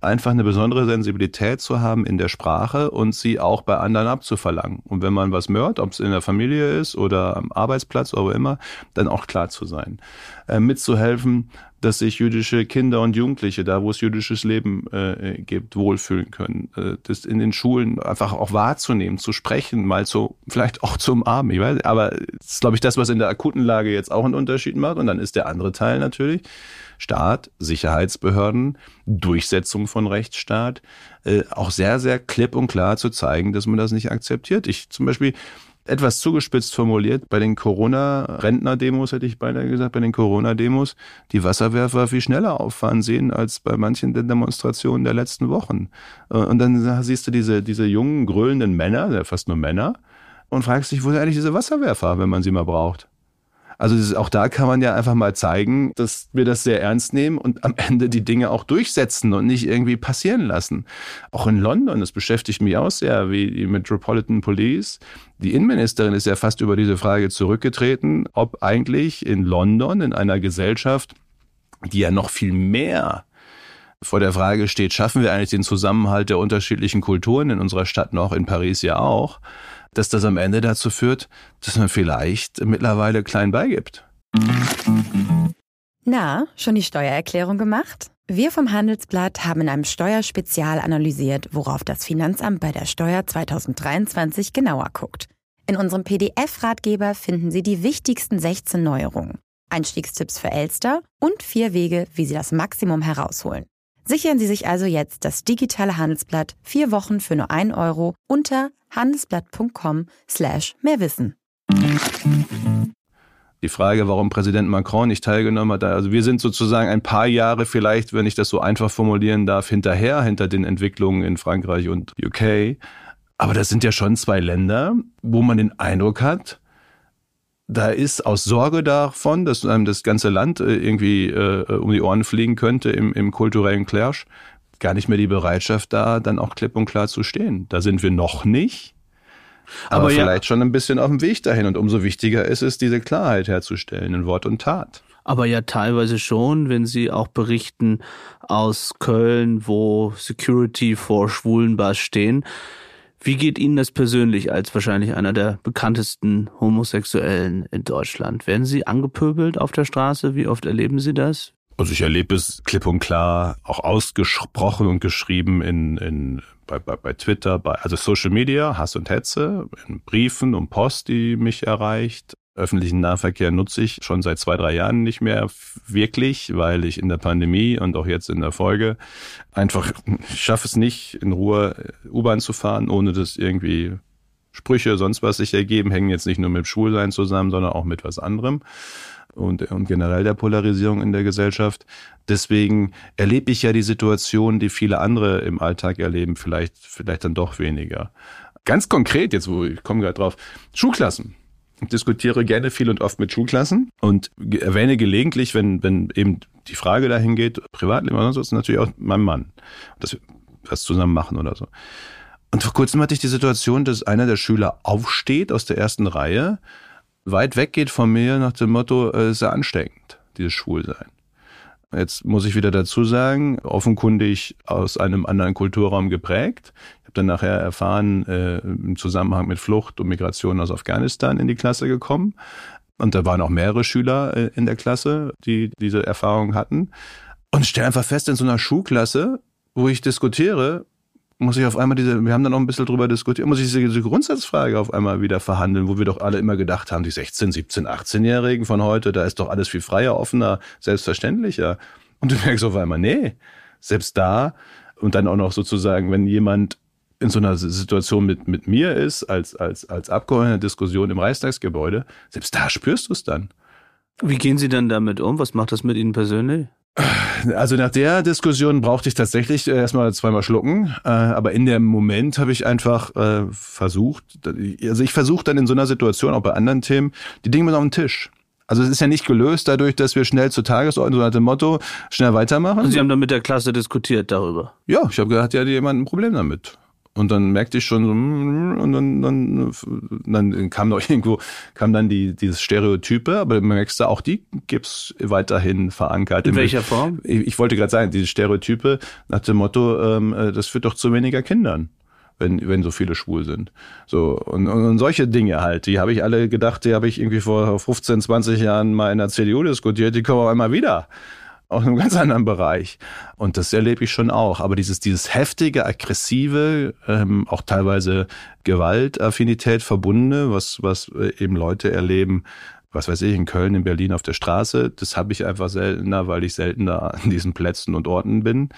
einfach eine besondere Sensibilität zu haben in der Sprache und sie auch bei anderen abzuverlangen. Und wenn man was mört, ob es in der Familie ist oder am Arbeitsplatz oder wo immer, dann auch klar zu sein. Äh, mitzuhelfen dass sich jüdische Kinder und Jugendliche, da wo es jüdisches Leben äh, gibt, wohlfühlen können. Äh, das in den Schulen einfach auch wahrzunehmen, zu sprechen, mal so, vielleicht auch zu umarmen. Ich weiß, aber das ist, glaube ich, das, was in der akuten Lage jetzt auch einen Unterschied macht. Und dann ist der andere Teil natürlich Staat, Sicherheitsbehörden, Durchsetzung von Rechtsstaat, äh, auch sehr, sehr klipp und klar zu zeigen, dass man das nicht akzeptiert. Ich zum Beispiel etwas zugespitzt formuliert, bei den Corona-Rentner-Demos hätte ich beinahe gesagt, bei den Corona-Demos, die Wasserwerfer viel schneller auffahren sehen als bei manchen der Demonstrationen der letzten Wochen. Äh, und dann siehst du diese, diese jungen, grölenden Männer, fast nur Männer, und fragst dich, wo sind eigentlich diese Wasserwerfer, wenn man sie mal braucht? Also ist, auch da kann man ja einfach mal zeigen, dass wir das sehr ernst nehmen und am Ende die Dinge auch durchsetzen und nicht irgendwie passieren lassen. Auch in London, das beschäftigt mich auch sehr, wie die Metropolitan Police. Die Innenministerin ist ja fast über diese Frage zurückgetreten, ob eigentlich in London, in einer Gesellschaft, die ja noch viel mehr vor der Frage steht, schaffen wir eigentlich den Zusammenhalt der unterschiedlichen Kulturen in unserer Stadt noch, in Paris ja auch, dass das am Ende dazu führt, dass man vielleicht mittlerweile klein beigibt. Na, schon die Steuererklärung gemacht? Wir vom Handelsblatt haben in einem Steuerspezial analysiert, worauf das Finanzamt bei der Steuer 2023 genauer guckt. In unserem PDF-Ratgeber finden Sie die wichtigsten 16 Neuerungen, Einstiegstipps für Elster und vier Wege, wie Sie das Maximum herausholen. Sichern Sie sich also jetzt das digitale Handelsblatt vier Wochen für nur ein Euro unter handelsblatt.com slash mehrwissen. Die Frage, warum Präsident Macron nicht teilgenommen hat, also wir sind sozusagen ein paar Jahre vielleicht, wenn ich das so einfach formulieren darf, hinterher, hinter den Entwicklungen in Frankreich und UK. Aber das sind ja schon zwei Länder, wo man den Eindruck hat, da ist aus Sorge davon, dass einem das ganze Land äh, irgendwie äh, um die Ohren fliegen könnte im, im kulturellen Clash, gar nicht mehr die Bereitschaft da, dann auch klipp und klar zu stehen. Da sind wir noch nicht. Aber, aber vielleicht ja. schon ein bisschen auf dem Weg dahin. Und umso wichtiger ist es, diese Klarheit herzustellen in Wort und Tat. Aber ja teilweise schon, wenn Sie auch berichten aus Köln, wo Security vor Schwulenbars stehen. Wie geht Ihnen das persönlich als wahrscheinlich einer der bekanntesten Homosexuellen in Deutschland? Werden Sie angepöbelt auf der Straße? Wie oft erleben Sie das? Also ich erlebe es klipp und klar, auch ausgesprochen und geschrieben in, in bei, bei, bei Twitter, bei also Social Media, Hass und Hetze, in Briefen und Post, die mich erreicht, Öffentlichen Nahverkehr nutze ich schon seit zwei, drei Jahren nicht mehr wirklich, weil ich in der Pandemie und auch jetzt in der Folge einfach schaffe es nicht, in Ruhe U-Bahn zu fahren, ohne dass irgendwie Sprüche, sonst was sich ergeben, hängen jetzt nicht nur mit Schwulsein zusammen, sondern auch mit was anderem und, und generell der Polarisierung in der Gesellschaft. Deswegen erlebe ich ja die Situation, die viele andere im Alltag erleben, vielleicht, vielleicht dann doch weniger. Ganz konkret, jetzt wo ich komme gerade drauf, Schulklassen diskutiere gerne viel und oft mit Schulklassen und erwähne gelegentlich, wenn, wenn eben die Frage dahin geht, Privatleben oder sonst natürlich auch meinem Mann, dass wir was zusammen machen oder so. Und vor kurzem hatte ich die Situation, dass einer der Schüler aufsteht aus der ersten Reihe, weit weggeht von mir nach dem Motto, es ist ja ansteckend, dieses Schwulsein. Jetzt muss ich wieder dazu sagen, offenkundig aus einem anderen Kulturraum geprägt habe dann nachher erfahren, äh, im Zusammenhang mit Flucht und Migration aus Afghanistan in die Klasse gekommen. Und da waren auch mehrere Schüler äh, in der Klasse, die diese Erfahrung hatten. Und stelle einfach fest, in so einer Schulklasse, wo ich diskutiere, muss ich auf einmal diese, wir haben dann auch ein bisschen drüber diskutiert, muss ich diese, Grundsatzfrage auf einmal wieder verhandeln, wo wir doch alle immer gedacht haben, die 16, 17, 18-Jährigen von heute, da ist doch alles viel freier, offener, selbstverständlicher. Und du merkst auf einmal, nee, selbst da und dann auch noch sozusagen, wenn jemand in so einer Situation mit, mit mir ist, als, als, als Abgeordneter Diskussion im Reichstagsgebäude, selbst da spürst du es dann. Wie gehen Sie dann damit um? Was macht das mit Ihnen persönlich? Also nach der Diskussion brauchte ich tatsächlich erstmal zweimal schlucken, äh, aber in dem Moment habe ich einfach äh, versucht, also ich versuche dann in so einer Situation, auch bei anderen Themen, die Dinge mit auf den Tisch. Also es ist ja nicht gelöst dadurch, dass wir schnell zur Tagesordnung, so nach dem Motto, schnell weitermachen. Also Sie haben dann mit der Klasse diskutiert darüber? Ja, ich habe gehört, ja, jemand ein Problem damit. Und dann merkte ich schon so, mm, und dann, dann, dann kam noch irgendwo, kam dann die, dieses Stereotype, aber merkst du, auch die gibt's weiterhin verankert. In welcher Form? Ich, ich wollte gerade sagen, diese Stereotype nach dem Motto, ähm, äh, das führt doch zu weniger Kindern wenn, wenn so viele schwul sind. So, und, und solche Dinge halt, die habe ich alle gedacht, die habe ich irgendwie vor 15, 20 Jahren mal in der CDU diskutiert, die kommen auf einmal wieder. Aus einem ganz anderen Bereich. Und das erlebe ich schon auch. Aber dieses, dieses heftige, aggressive, ähm, auch teilweise Gewaltaffinität verbundene, was, was äh, eben Leute erleben, was weiß ich, in Köln, in Berlin auf der Straße, das habe ich einfach seltener, weil ich seltener an diesen Plätzen und Orten bin.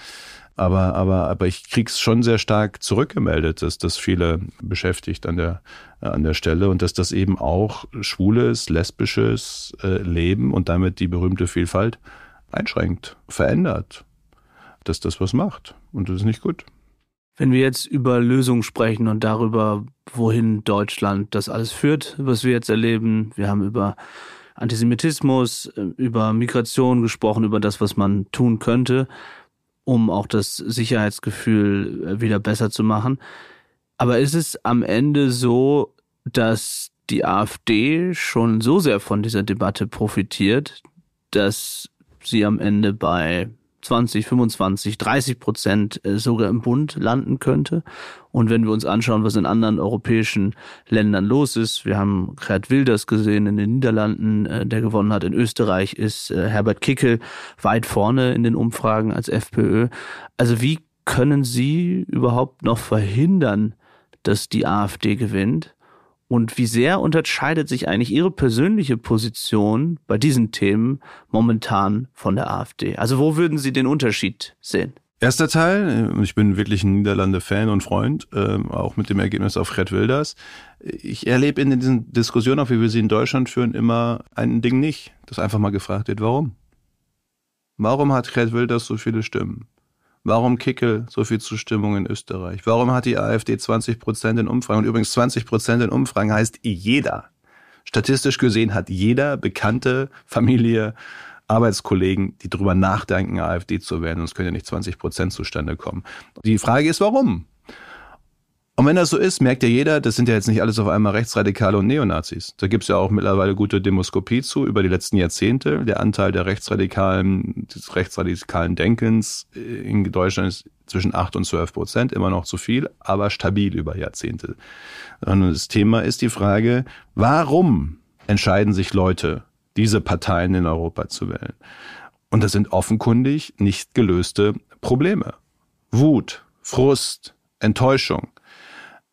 Aber, aber, aber ich krieg's schon sehr stark zurückgemeldet, dass das viele beschäftigt an der, an der Stelle und dass das eben auch schwules, lesbisches äh, Leben und damit die berühmte Vielfalt einschränkt, verändert, dass das was macht. Und das ist nicht gut. Wenn wir jetzt über Lösungen sprechen und darüber, wohin Deutschland das alles führt, was wir jetzt erleben, wir haben über Antisemitismus, über Migration gesprochen, über das, was man tun könnte, um auch das Sicherheitsgefühl wieder besser zu machen. Aber ist es am Ende so, dass die AfD schon so sehr von dieser Debatte profitiert, dass sie am Ende bei 20, 25, 30 Prozent äh, sogar im Bund landen könnte. Und wenn wir uns anschauen, was in anderen europäischen Ländern los ist, wir haben Gerd Wilders gesehen in den Niederlanden, äh, der gewonnen hat. In Österreich ist äh, Herbert Kickel weit vorne in den Umfragen als FPÖ. Also wie können Sie überhaupt noch verhindern, dass die AfD gewinnt? Und wie sehr unterscheidet sich eigentlich Ihre persönliche Position bei diesen Themen momentan von der AfD? Also wo würden Sie den Unterschied sehen? Erster Teil, äh, ich bin wirklich ein Niederlande-Fan und Freund, ähm, auch mit dem Ergebnis auf Fred Wilders. Ich erlebe in diesen Diskussionen, auch wie wir sie in Deutschland führen, immer ein Ding nicht, das einfach mal gefragt wird, warum? Warum hat Fred Wilders so viele Stimmen? Warum Kickel so viel Zustimmung in Österreich? Warum hat die AfD 20 Prozent in Umfragen? Und übrigens 20 Prozent in Umfragen heißt jeder. Statistisch gesehen hat jeder bekannte Familie, Arbeitskollegen, die drüber nachdenken, AfD zu werden. Sonst können ja nicht 20 Prozent zustande kommen. Die Frage ist, warum? Und wenn das so ist, merkt ja jeder, das sind ja jetzt nicht alles auf einmal Rechtsradikale und Neonazis. Da gibt's ja auch mittlerweile gute Demoskopie zu über die letzten Jahrzehnte. Der Anteil der rechtsradikalen, des rechtsradikalen Denkens in Deutschland ist zwischen 8 und 12 Prozent, immer noch zu viel, aber stabil über Jahrzehnte. Und das Thema ist die Frage, warum entscheiden sich Leute, diese Parteien in Europa zu wählen? Und das sind offenkundig nicht gelöste Probleme. Wut, Frust, Enttäuschung.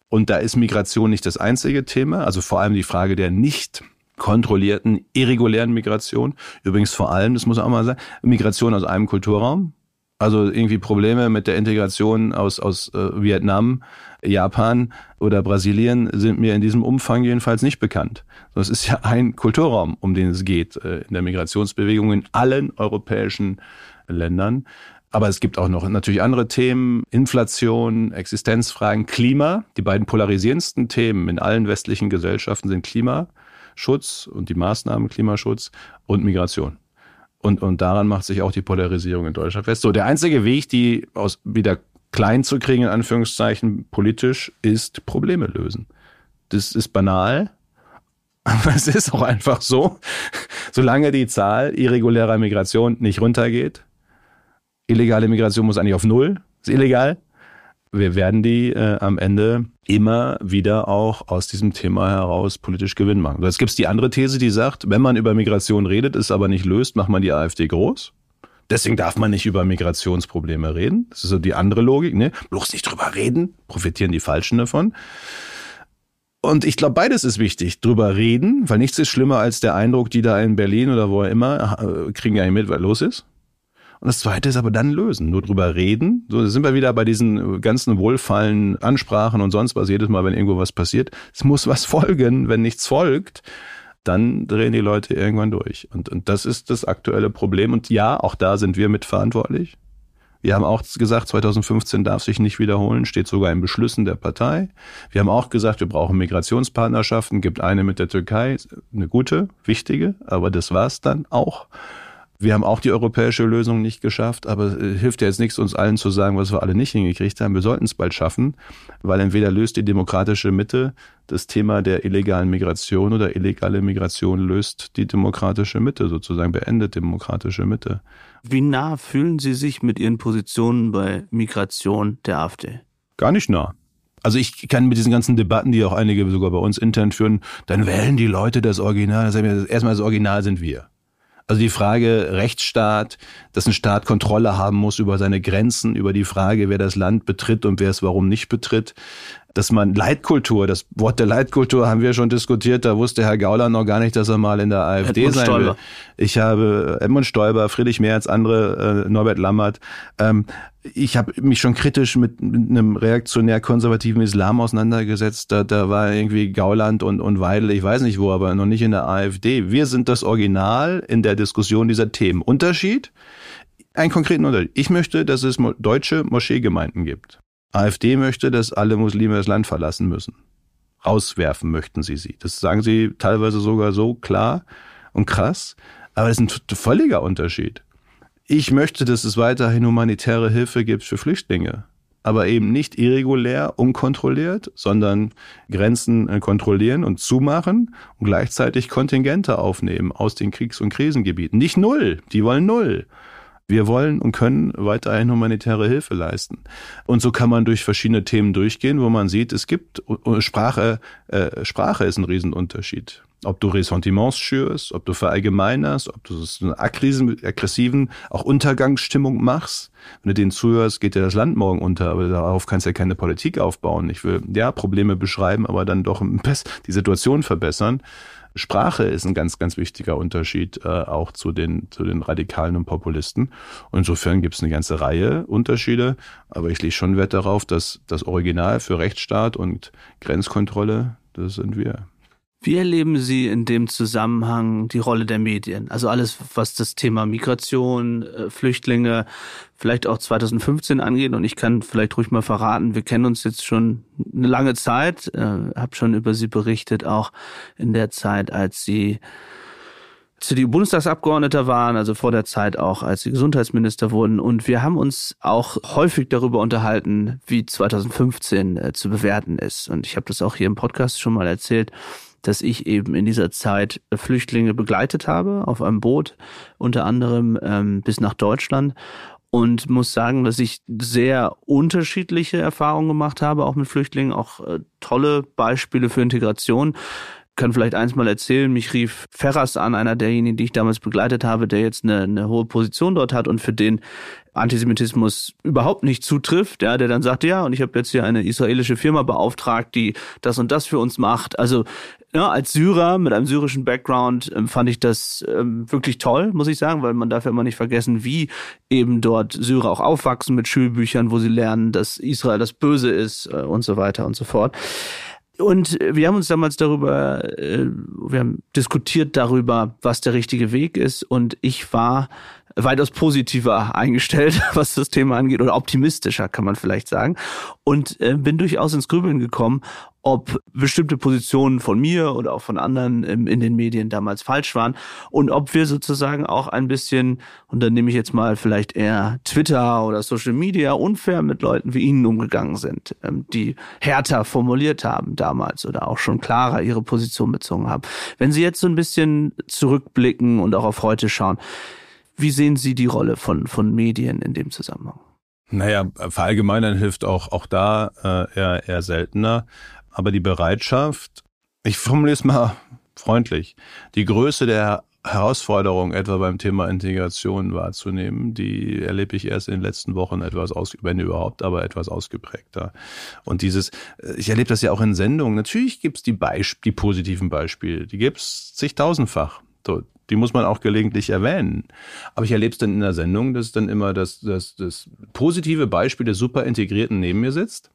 Und da ist Migration nicht das einzige Thema, also vor allem die Frage der nicht kontrollierten, irregulären Migration. Übrigens vor allem, das muss auch mal sagen, Migration aus einem Kulturraum. Also irgendwie Probleme mit der Integration aus, aus äh, Vietnam, Japan oder Brasilien sind mir in diesem Umfang jedenfalls nicht bekannt. Das ist ja ein Kulturraum, um den es geht äh, in der Migrationsbewegung in allen europäischen Ländern. Aber es gibt auch noch natürlich andere Themen, Inflation, Existenzfragen, Klima. Die beiden polarisierendsten Themen in allen westlichen Gesellschaften sind Klimaschutz und die Maßnahmen Klimaschutz und Migration. Und, und daran macht sich auch die Polarisierung in Deutschland fest. So, der einzige Weg, die aus wieder klein zu kriegen, in Anführungszeichen, politisch, ist Probleme lösen. Das ist banal, aber es ist auch einfach so. Solange die Zahl irregulärer Migration nicht runtergeht, illegale Migration muss eigentlich auf Null, ist illegal. Wir werden die äh, am Ende immer wieder auch aus diesem Thema heraus politisch Gewinn machen. Jetzt gibt es die andere These, die sagt, wenn man über Migration redet, es aber nicht löst, macht man die AfD groß. Deswegen darf man nicht über Migrationsprobleme reden. Das ist so die andere Logik. Ne? Bloß nicht drüber reden, profitieren die Falschen davon. Und ich glaube, beides ist wichtig. Drüber reden, weil nichts ist schlimmer als der Eindruck, die da in Berlin oder wo immer äh, kriegen ja nicht mit, was los ist. Und das zweite ist aber dann lösen, nur drüber reden. So sind wir wieder bei diesen ganzen wohlfallen Ansprachen und sonst was. Jedes Mal, wenn irgendwo was passiert, es muss was folgen. Wenn nichts folgt, dann drehen die Leute irgendwann durch. Und, und das ist das aktuelle Problem. Und ja, auch da sind wir mitverantwortlich. Wir haben auch gesagt, 2015 darf sich nicht wiederholen, steht sogar in Beschlüssen der Partei. Wir haben auch gesagt, wir brauchen Migrationspartnerschaften, gibt eine mit der Türkei, eine gute, wichtige, aber das war's dann auch. Wir haben auch die europäische Lösung nicht geschafft, aber es äh, hilft ja jetzt nichts, uns allen zu sagen, was wir alle nicht hingekriegt haben. Wir sollten es bald schaffen, weil entweder löst die demokratische Mitte das Thema der illegalen Migration oder illegale Migration löst die demokratische Mitte sozusagen, beendet demokratische Mitte. Wie nah fühlen Sie sich mit Ihren Positionen bei Migration der AfD? Gar nicht nah. Also ich kann mit diesen ganzen Debatten, die auch einige sogar bei uns intern führen, dann wählen die Leute das Original. Das erstmal das Original sind wir. Also die Frage Rechtsstaat, dass ein Staat Kontrolle haben muss über seine Grenzen, über die Frage, wer das Land betritt und wer es warum nicht betritt, dass man Leitkultur, das Wort der Leitkultur haben wir schon diskutiert, da wusste Herr Gauland noch gar nicht, dass er mal in der AfD Edmund sein Stoiber. will. Ich habe Edmund Stoiber, Friedrich Merz, andere, äh, Norbert Lammert. Ähm, ich habe mich schon kritisch mit, mit einem reaktionär konservativen Islam auseinandergesetzt. Da, da war irgendwie Gauland und, und Weidel, ich weiß nicht wo, aber noch nicht in der AfD. Wir sind das Original in der Diskussion dieser Themen. Unterschied? Einen konkreten Unterschied. Ich möchte, dass es deutsche Moscheegemeinden gibt. AfD möchte, dass alle Muslime das Land verlassen müssen. Rauswerfen möchten sie sie. Das sagen sie teilweise sogar so klar und krass. Aber das ist ein völliger Unterschied. Ich möchte, dass es weiterhin humanitäre Hilfe gibt für Flüchtlinge. Aber eben nicht irregulär, unkontrolliert, sondern Grenzen äh, kontrollieren und zumachen und gleichzeitig Kontingente aufnehmen aus den Kriegs- und Krisengebieten. Nicht null, die wollen null. Wir wollen und können weiterhin humanitäre Hilfe leisten. Und so kann man durch verschiedene Themen durchgehen, wo man sieht, es gibt Sprache, äh, Sprache ist ein Riesenunterschied. Ob du Ressentiments schürst, ob du verallgemeinerst, ob du so eine aggressiven, auch Untergangsstimmung machst. Wenn du denen zuhörst, geht dir das Land morgen unter, aber darauf kannst du ja keine Politik aufbauen. Ich will, ja, Probleme beschreiben, aber dann doch die Situation verbessern. Sprache ist ein ganz, ganz wichtiger Unterschied äh, auch zu den, zu den Radikalen und Populisten. Und insofern gibt es eine ganze Reihe Unterschiede, aber ich lege schon Wert darauf, dass das Original für Rechtsstaat und Grenzkontrolle, das sind wir. Wie erleben Sie in dem Zusammenhang die Rolle der Medien? Also alles, was das Thema Migration, äh, Flüchtlinge, vielleicht auch 2015 angeht. Und ich kann vielleicht ruhig mal verraten, wir kennen uns jetzt schon eine lange Zeit, äh, habe schon über Sie berichtet, auch in der Zeit, als Sie CDU-Bundestagsabgeordneter waren, also vor der Zeit auch, als sie Gesundheitsminister wurden. Und wir haben uns auch häufig darüber unterhalten, wie 2015 äh, zu bewerten ist. Und ich habe das auch hier im Podcast schon mal erzählt, dass ich eben in dieser Zeit Flüchtlinge begleitet habe auf einem Boot, unter anderem ähm, bis nach Deutschland. Und muss sagen, dass ich sehr unterschiedliche Erfahrungen gemacht habe, auch mit Flüchtlingen, auch äh, tolle Beispiele für Integration. Kann vielleicht eins mal erzählen, mich rief Ferras an, einer derjenigen, die ich damals begleitet habe, der jetzt eine, eine hohe Position dort hat und für den Antisemitismus überhaupt nicht zutrifft, ja, der dann sagte, ja, und ich habe jetzt hier eine israelische Firma beauftragt, die das und das für uns macht. Also ja, als Syrer mit einem syrischen Background ähm, fand ich das ähm, wirklich toll, muss ich sagen, weil man darf ja immer nicht vergessen, wie eben dort Syrer auch aufwachsen mit Schulbüchern, wo sie lernen, dass Israel das Böse ist äh, und so weiter und so fort. Und wir haben uns damals darüber, äh, wir haben diskutiert darüber, was der richtige Weg ist. Und ich war weitaus positiver eingestellt, was das Thema angeht, oder optimistischer, kann man vielleicht sagen. Und äh, bin durchaus ins Grübeln gekommen, ob bestimmte Positionen von mir oder auch von anderen in den Medien damals falsch waren und ob wir sozusagen auch ein bisschen, und dann nehme ich jetzt mal vielleicht eher Twitter oder Social Media, unfair mit Leuten wie Ihnen umgegangen sind, ähm, die härter formuliert haben damals oder auch schon klarer ihre Position bezogen haben. Wenn Sie jetzt so ein bisschen zurückblicken und auch auf heute schauen, wie sehen Sie die Rolle von, von Medien in dem Zusammenhang? Naja, verallgemeinern hilft auch, auch da äh, eher, eher seltener. Aber die Bereitschaft, ich formuliere es mal freundlich, die Größe der Herausforderung etwa beim Thema Integration wahrzunehmen, die erlebe ich erst in den letzten Wochen etwas aus, wenn überhaupt, aber etwas ausgeprägter. Und dieses, äh, ich erlebe das ja auch in Sendungen. Natürlich gibt es die, die positiven Beispiele, die gibt es zigtausendfach. So, die muss man auch gelegentlich erwähnen. Aber ich erlebe es dann in der Sendung, dass dann immer das, das, das positive Beispiel des super Integrierten neben mir sitzt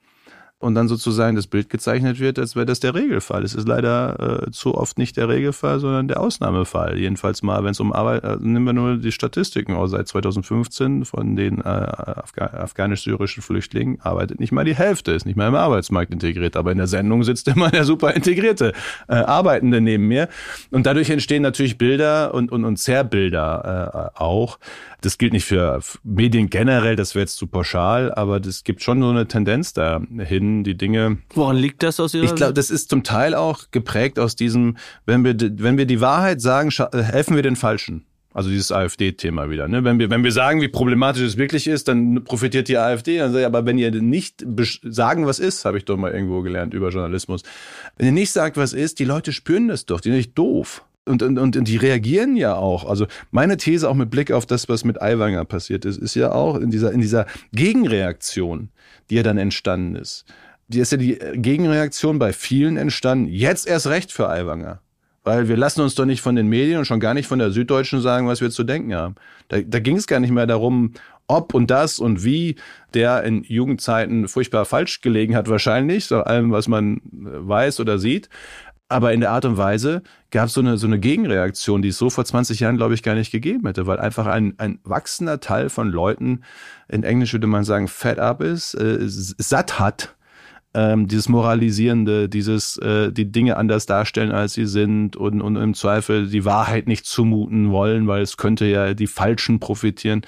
und dann sozusagen das Bild gezeichnet wird, als wäre das der Regelfall. Es ist leider äh, zu oft nicht der Regelfall, sondern der Ausnahmefall. Jedenfalls mal, wenn es um Arbeit, äh, nehmen wir nur die Statistiken aus seit 2015 von den äh, Afga afghanisch-syrischen Flüchtlingen arbeitet nicht mal die Hälfte, ist nicht mal im Arbeitsmarkt integriert, aber in der Sendung sitzt immer der super integrierte äh, Arbeitende neben mir. Und dadurch entstehen natürlich Bilder und, und, und Zerrbilder äh, auch. Das gilt nicht für Medien generell, das wäre jetzt zu pauschal, aber das gibt schon so eine Tendenz dahin, die Dinge. Woran liegt das aus Ihrer Ich glaube, das ist zum Teil auch geprägt aus diesem, wenn wir, wenn wir die Wahrheit sagen, helfen wir den Falschen. Also dieses AfD-Thema wieder. Ne? Wenn, wir, wenn wir sagen, wie problematisch es wirklich ist, dann profitiert die AfD. Ich, aber wenn ihr nicht sagen, was ist, habe ich doch mal irgendwo gelernt über Journalismus. Wenn ihr nicht sagt, was ist, die Leute spüren das doch, die sind nicht doof. Und, und, und die reagieren ja auch. Also meine These auch mit Blick auf das, was mit Aiwanger passiert ist, ist ja auch in dieser, in dieser Gegenreaktion, die ja dann entstanden ist. Die ist ja die Gegenreaktion bei vielen entstanden. Jetzt erst recht für Aiwanger. Weil wir lassen uns doch nicht von den Medien und schon gar nicht von der Süddeutschen sagen, was wir zu denken haben. Da, da ging es gar nicht mehr darum, ob und das und wie der in Jugendzeiten furchtbar falsch gelegen hat, wahrscheinlich, so allem, was man weiß oder sieht. Aber in der Art und Weise gab es so eine, so eine Gegenreaktion, die es so vor 20 Jahren, glaube ich, gar nicht gegeben hätte, weil einfach ein, ein wachsender Teil von Leuten, in Englisch würde man sagen, fed up ist, äh, satt hat, ähm, dieses Moralisierende, dieses äh, die Dinge anders darstellen, als sie sind und, und im Zweifel die Wahrheit nicht zumuten wollen, weil es könnte ja die Falschen profitieren,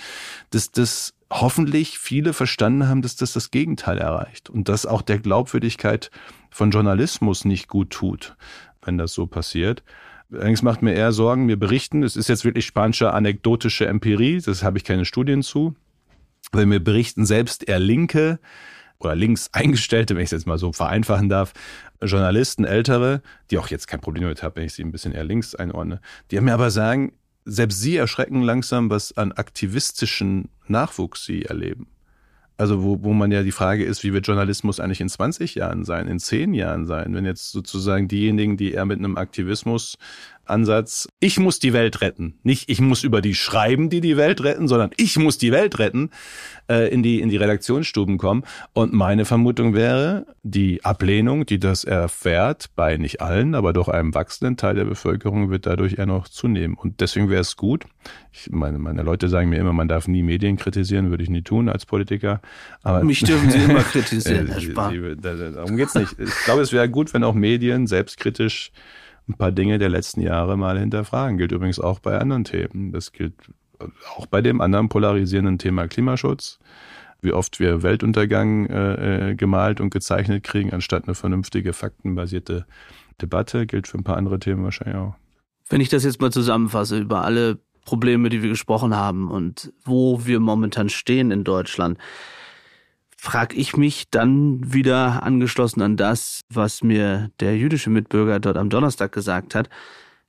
dass das hoffentlich viele verstanden haben, dass das das Gegenteil erreicht und dass auch der Glaubwürdigkeit von Journalismus nicht gut tut, wenn das so passiert. Allerdings macht mir eher Sorgen, wir berichten, es ist jetzt wirklich spanische anekdotische Empirie, das habe ich keine Studien zu, wenn wir berichten selbst eher Linke, oder links eingestellte, wenn ich es jetzt mal so vereinfachen darf, Journalisten, ältere, die auch jetzt kein Problem damit haben, wenn ich sie ein bisschen eher links einordne, die mir aber sagen, selbst sie erschrecken langsam, was an aktivistischen Nachwuchs sie erleben. Also wo, wo man ja die Frage ist, wie wird Journalismus eigentlich in 20 Jahren sein, in 10 Jahren sein, wenn jetzt sozusagen diejenigen, die eher mit einem Aktivismus Ansatz, ich muss die Welt retten. Nicht ich muss über die schreiben, die die Welt retten, sondern ich muss die Welt retten, äh, in, die, in die Redaktionsstuben kommen. Und meine Vermutung wäre, die Ablehnung, die das erfährt, bei nicht allen, aber doch einem wachsenden Teil der Bevölkerung, wird dadurch eher noch zunehmen. Und deswegen wäre es gut, ich meine, meine Leute sagen mir immer, man darf nie Medien kritisieren, würde ich nie tun als Politiker. Aber Mich dürfen Sie immer kritisieren, Herr Spahn. Darum geht's nicht. Ich glaube, es wäre gut, wenn auch Medien selbstkritisch ein paar Dinge der letzten Jahre mal hinterfragen. Gilt übrigens auch bei anderen Themen. Das gilt auch bei dem anderen polarisierenden Thema Klimaschutz. Wie oft wir Weltuntergang äh, äh, gemalt und gezeichnet kriegen, anstatt eine vernünftige, faktenbasierte Debatte, gilt für ein paar andere Themen wahrscheinlich auch. Wenn ich das jetzt mal zusammenfasse über alle Probleme, die wir gesprochen haben und wo wir momentan stehen in Deutschland, frage ich mich dann wieder angeschlossen an das, was mir der jüdische Mitbürger dort am Donnerstag gesagt hat.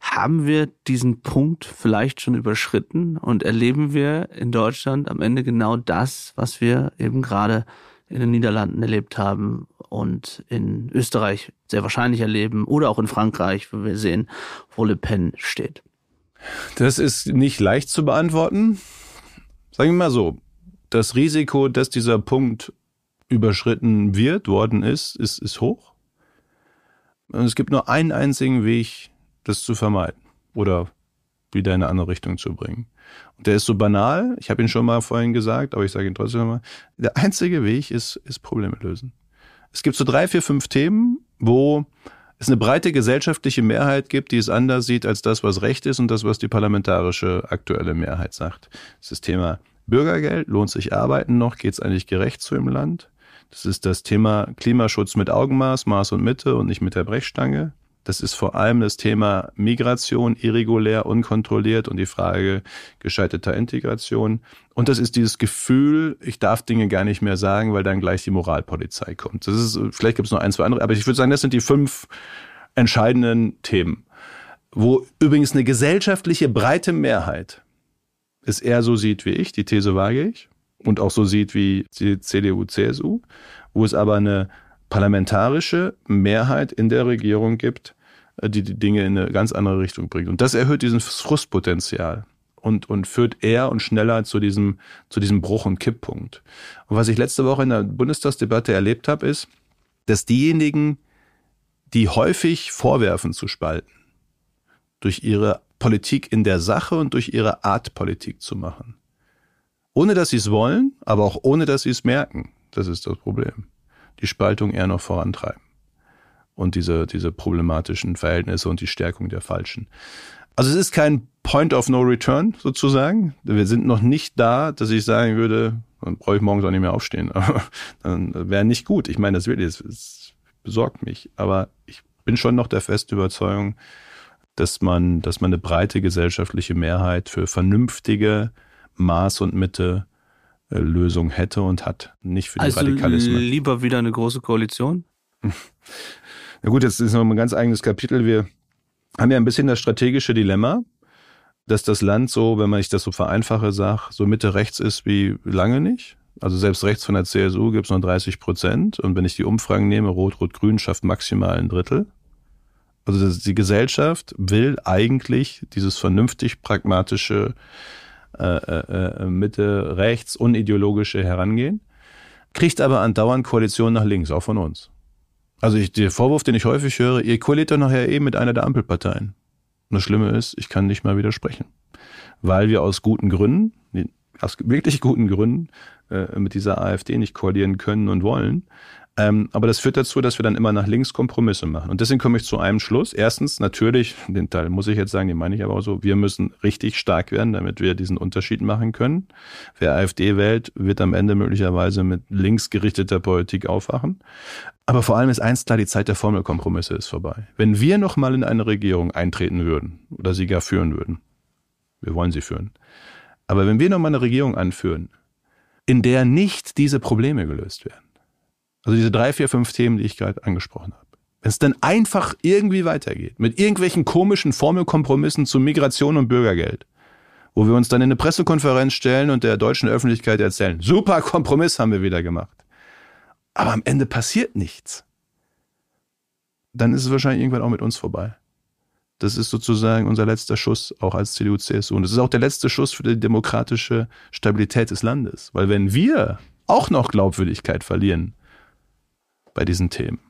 Haben wir diesen Punkt vielleicht schon überschritten und erleben wir in Deutschland am Ende genau das, was wir eben gerade in den Niederlanden erlebt haben und in Österreich sehr wahrscheinlich erleben oder auch in Frankreich, wo wir sehen, wo Le Pen steht? Das ist nicht leicht zu beantworten. Sagen wir mal so, das Risiko, dass dieser Punkt überschritten wird, worden ist, ist, ist hoch. Und es gibt nur einen einzigen Weg, das zu vermeiden oder wieder in eine andere Richtung zu bringen. Und der ist so banal, ich habe ihn schon mal vorhin gesagt, aber ich sage ihn trotzdem nochmal. Der einzige Weg ist, ist Probleme lösen. Es gibt so drei, vier, fünf Themen, wo es eine breite gesellschaftliche Mehrheit gibt, die es anders sieht als das, was Recht ist und das, was die parlamentarische aktuelle Mehrheit sagt. Das ist das Thema Bürgergeld, lohnt sich Arbeiten noch, geht es eigentlich gerecht zu im Land? Das ist das Thema Klimaschutz mit Augenmaß, Maß und Mitte und nicht mit der Brechstange. Das ist vor allem das Thema Migration, irregulär, unkontrolliert und die Frage gescheiterter Integration. Und das ist dieses Gefühl, ich darf Dinge gar nicht mehr sagen, weil dann gleich die Moralpolizei kommt. Das ist, vielleicht gibt es noch ein, zwei andere, aber ich würde sagen, das sind die fünf entscheidenden Themen, wo übrigens eine gesellschaftliche breite Mehrheit es eher so sieht wie ich, die These wage ich, und auch so sieht wie die CDU, CSU, wo es aber eine parlamentarische Mehrheit in der Regierung gibt, äh, die die Dinge in eine ganz andere Richtung bringt. Und das erhöht diesen Frustpotenzial und, und führt eher und schneller zu diesem, zu diesem Bruch- und Kipppunkt. Und was ich letzte Woche in der Bundestagsdebatte erlebt habe, ist, dass diejenigen, die häufig vorwerfen zu spalten, durch ihre Politik in der Sache und durch ihre Art Politik zu machen, ohne dass sie es wollen, aber auch ohne dass sie es merken. Das ist das Problem. Die Spaltung eher noch vorantreiben. Und diese, diese problematischen Verhältnisse und die Stärkung der Falschen. Also es ist kein Point of No Return sozusagen. Wir sind noch nicht da, dass ich sagen würde, dann brauche ich morgens auch nicht mehr aufstehen. Aber dann wäre nicht gut. Ich meine, das wirklich, es besorgt mich. Aber ich bin schon noch der festen Überzeugung, dass man, dass man eine breite gesellschaftliche Mehrheit für vernünftige, Maß und Mitte äh, Lösung hätte und hat, nicht für die also Radikalismen. Lieber wieder eine große Koalition? Na gut, jetzt ist noch ein ganz eigenes Kapitel. Wir haben wir ein bisschen das strategische Dilemma, dass das Land so, wenn man ich das so vereinfache sage, so Mitte rechts ist wie lange nicht. Also selbst rechts von der CSU gibt es noch 30 Prozent. Und wenn ich die Umfragen nehme, Rot-Rot-Grün schafft maximal ein Drittel. Also die Gesellschaft will eigentlich dieses vernünftig pragmatische äh, äh, äh, Mitte rechts unideologische Herangehen, kriegt aber andauernd Koalition nach links, auch von uns. Also ich, der Vorwurf, den ich häufig höre, ihr koaliert doch nachher eben mit einer der Ampelparteien. Und das Schlimme ist, ich kann nicht mal widersprechen. Weil wir aus guten Gründen, aus wirklich guten Gründen, äh, mit dieser AfD nicht koalieren können und wollen. Ähm, aber das führt dazu, dass wir dann immer nach links Kompromisse machen. Und deswegen komme ich zu einem Schluss. Erstens, natürlich, den Teil muss ich jetzt sagen, den meine ich aber auch so, wir müssen richtig stark werden, damit wir diesen Unterschied machen können. Wer AfD wählt, wird am Ende möglicherweise mit links gerichteter Politik aufwachen. Aber vor allem ist eins klar, die Zeit der Formelkompromisse ist vorbei. Wenn wir nochmal in eine Regierung eintreten würden oder sie gar führen würden, wir wollen sie führen, aber wenn wir nochmal eine Regierung anführen, in der nicht diese Probleme gelöst werden, also diese drei, vier, fünf Themen, die ich gerade angesprochen habe, wenn es dann einfach irgendwie weitergeht, mit irgendwelchen komischen Formelkompromissen zu Migration und Bürgergeld, wo wir uns dann in eine Pressekonferenz stellen und der deutschen Öffentlichkeit erzählen, super Kompromiss haben wir wieder gemacht aber am Ende passiert nichts, dann ist es wahrscheinlich irgendwann auch mit uns vorbei. Das ist sozusagen unser letzter Schuss, auch als CDU-CSU. Und das ist auch der letzte Schuss für die demokratische Stabilität des Landes. Weil wenn wir auch noch Glaubwürdigkeit verlieren bei diesen Themen,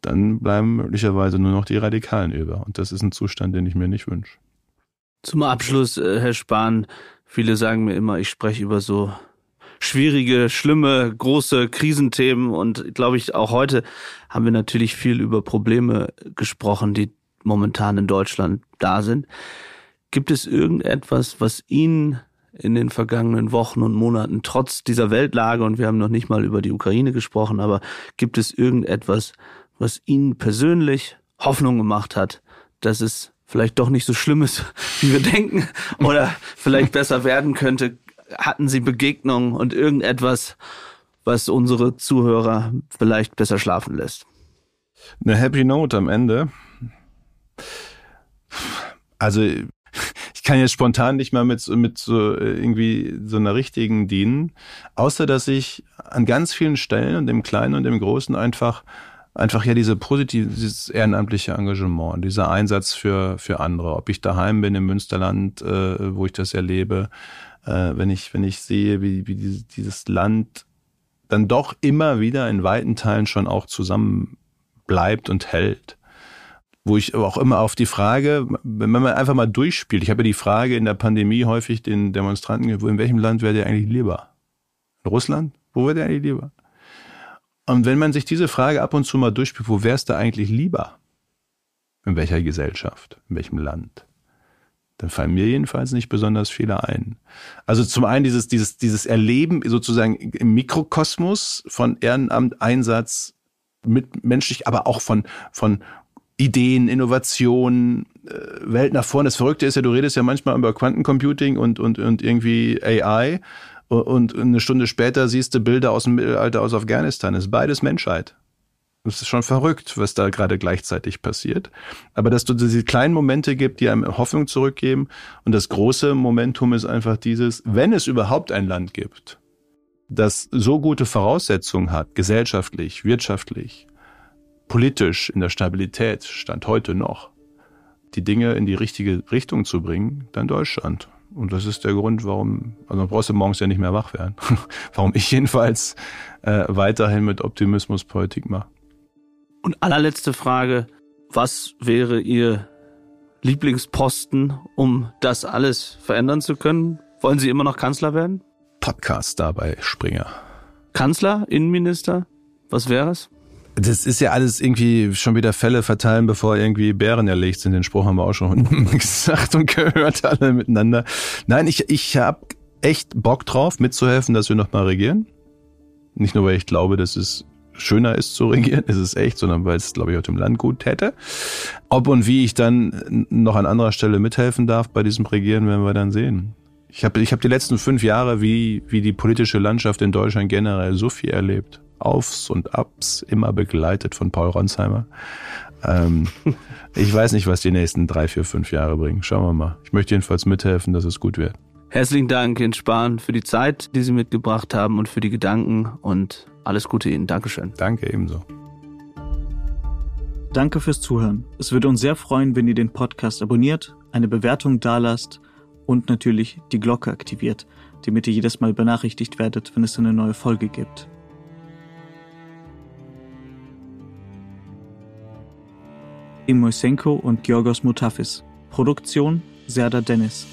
dann bleiben möglicherweise nur noch die Radikalen über. Und das ist ein Zustand, den ich mir nicht wünsche. Zum Abschluss, äh, Herr Spahn, viele sagen mir immer, ich spreche über so schwierige, schlimme, große Krisenthemen. Und glaube ich, auch heute haben wir natürlich viel über Probleme gesprochen, die momentan in Deutschland da sind. Gibt es irgendetwas, was Ihnen in den vergangenen Wochen und Monaten trotz dieser Weltlage, und wir haben noch nicht mal über die Ukraine gesprochen, aber gibt es irgendetwas, was Ihnen persönlich Hoffnung gemacht hat, dass es vielleicht doch nicht so schlimm ist, wie wir denken, oder vielleicht besser werden könnte? hatten Sie Begegnungen und irgendetwas, was unsere Zuhörer vielleicht besser schlafen lässt? Eine Happy Note am Ende. Also kann jetzt spontan nicht mal mit, mit so irgendwie so einer richtigen dienen, außer dass ich an ganz vielen Stellen und im Kleinen und im Großen einfach einfach ja diese positive, dieses ehrenamtliche Engagement, dieser Einsatz für für andere, ob ich daheim bin im Münsterland, äh, wo ich das erlebe, äh, wenn ich, wenn ich sehe, wie, wie dieses, dieses Land dann doch immer wieder in weiten Teilen schon auch zusammen bleibt und hält. Wo ich auch immer auf die Frage, wenn man einfach mal durchspielt, ich habe ja die Frage in der Pandemie häufig den Demonstranten, in welchem Land wäre der eigentlich lieber? In Russland? Wo wäre der eigentlich lieber? Und wenn man sich diese Frage ab und zu mal durchspielt, wo wär's da eigentlich lieber? In welcher Gesellschaft? In welchem Land? dann fallen mir jedenfalls nicht besonders viele ein. Also zum einen dieses, dieses, dieses Erleben sozusagen im Mikrokosmos von Ehrenamt, Einsatz mit menschlich, aber auch von, von Ideen, Innovationen, äh, Welt nach vorne. Das Verrückte ist ja, du redest ja manchmal über Quantencomputing und, und, und irgendwie AI und eine Stunde später siehst du Bilder aus dem Mittelalter aus Afghanistan. Das ist beides Menschheit. Es ist schon verrückt, was da gerade gleichzeitig passiert. Aber dass du diese kleinen Momente gibt, die einem Hoffnung zurückgeben. Und das große Momentum ist einfach dieses, wenn es überhaupt ein Land gibt, das so gute Voraussetzungen hat, gesellschaftlich, wirtschaftlich, politisch, in der Stabilität, stand heute noch, die Dinge in die richtige Richtung zu bringen, dann Deutschland. Und das ist der Grund, warum, also brauchst du morgens ja nicht mehr wach werden, warum ich jedenfalls äh, weiterhin mit Optimismus Politik mache. Und allerletzte Frage, was wäre Ihr Lieblingsposten, um das alles verändern zu können? Wollen Sie immer noch Kanzler werden? Podcast dabei, Springer. Kanzler, Innenminister? Was wäre es? Das ist ja alles irgendwie schon wieder Fälle verteilen, bevor irgendwie Bären erlegt sind. Den Spruch haben wir auch schon gesagt und gehört alle miteinander. Nein, ich, ich habe echt Bock drauf, mitzuhelfen, dass wir nochmal regieren. Nicht nur, weil ich glaube, das ist schöner ist zu regieren, ist es echt, sondern weil es, glaube ich, auch dem Land gut täte. Ob und wie ich dann noch an anderer Stelle mithelfen darf bei diesem Regieren, werden wir dann sehen. Ich habe ich hab die letzten fünf Jahre, wie, wie die politische Landschaft in Deutschland generell, so viel erlebt. Aufs und Abs, immer begleitet von Paul Ronsheimer. Ähm, ich weiß nicht, was die nächsten drei, vier, fünf Jahre bringen. Schauen wir mal. Ich möchte jedenfalls mithelfen, dass es gut wird. Herzlichen Dank, Jens Spahn, für die Zeit, die Sie mitgebracht haben und für die Gedanken und alles Gute Ihnen. Dankeschön. Danke ebenso. Danke fürs Zuhören. Es würde uns sehr freuen, wenn ihr den Podcast abonniert, eine Bewertung dalasst und natürlich die Glocke aktiviert, damit ihr jedes Mal benachrichtigt werdet, wenn es eine neue Folge gibt. Imoisenko und Georgos Mutafis. Produktion Serda Dennis.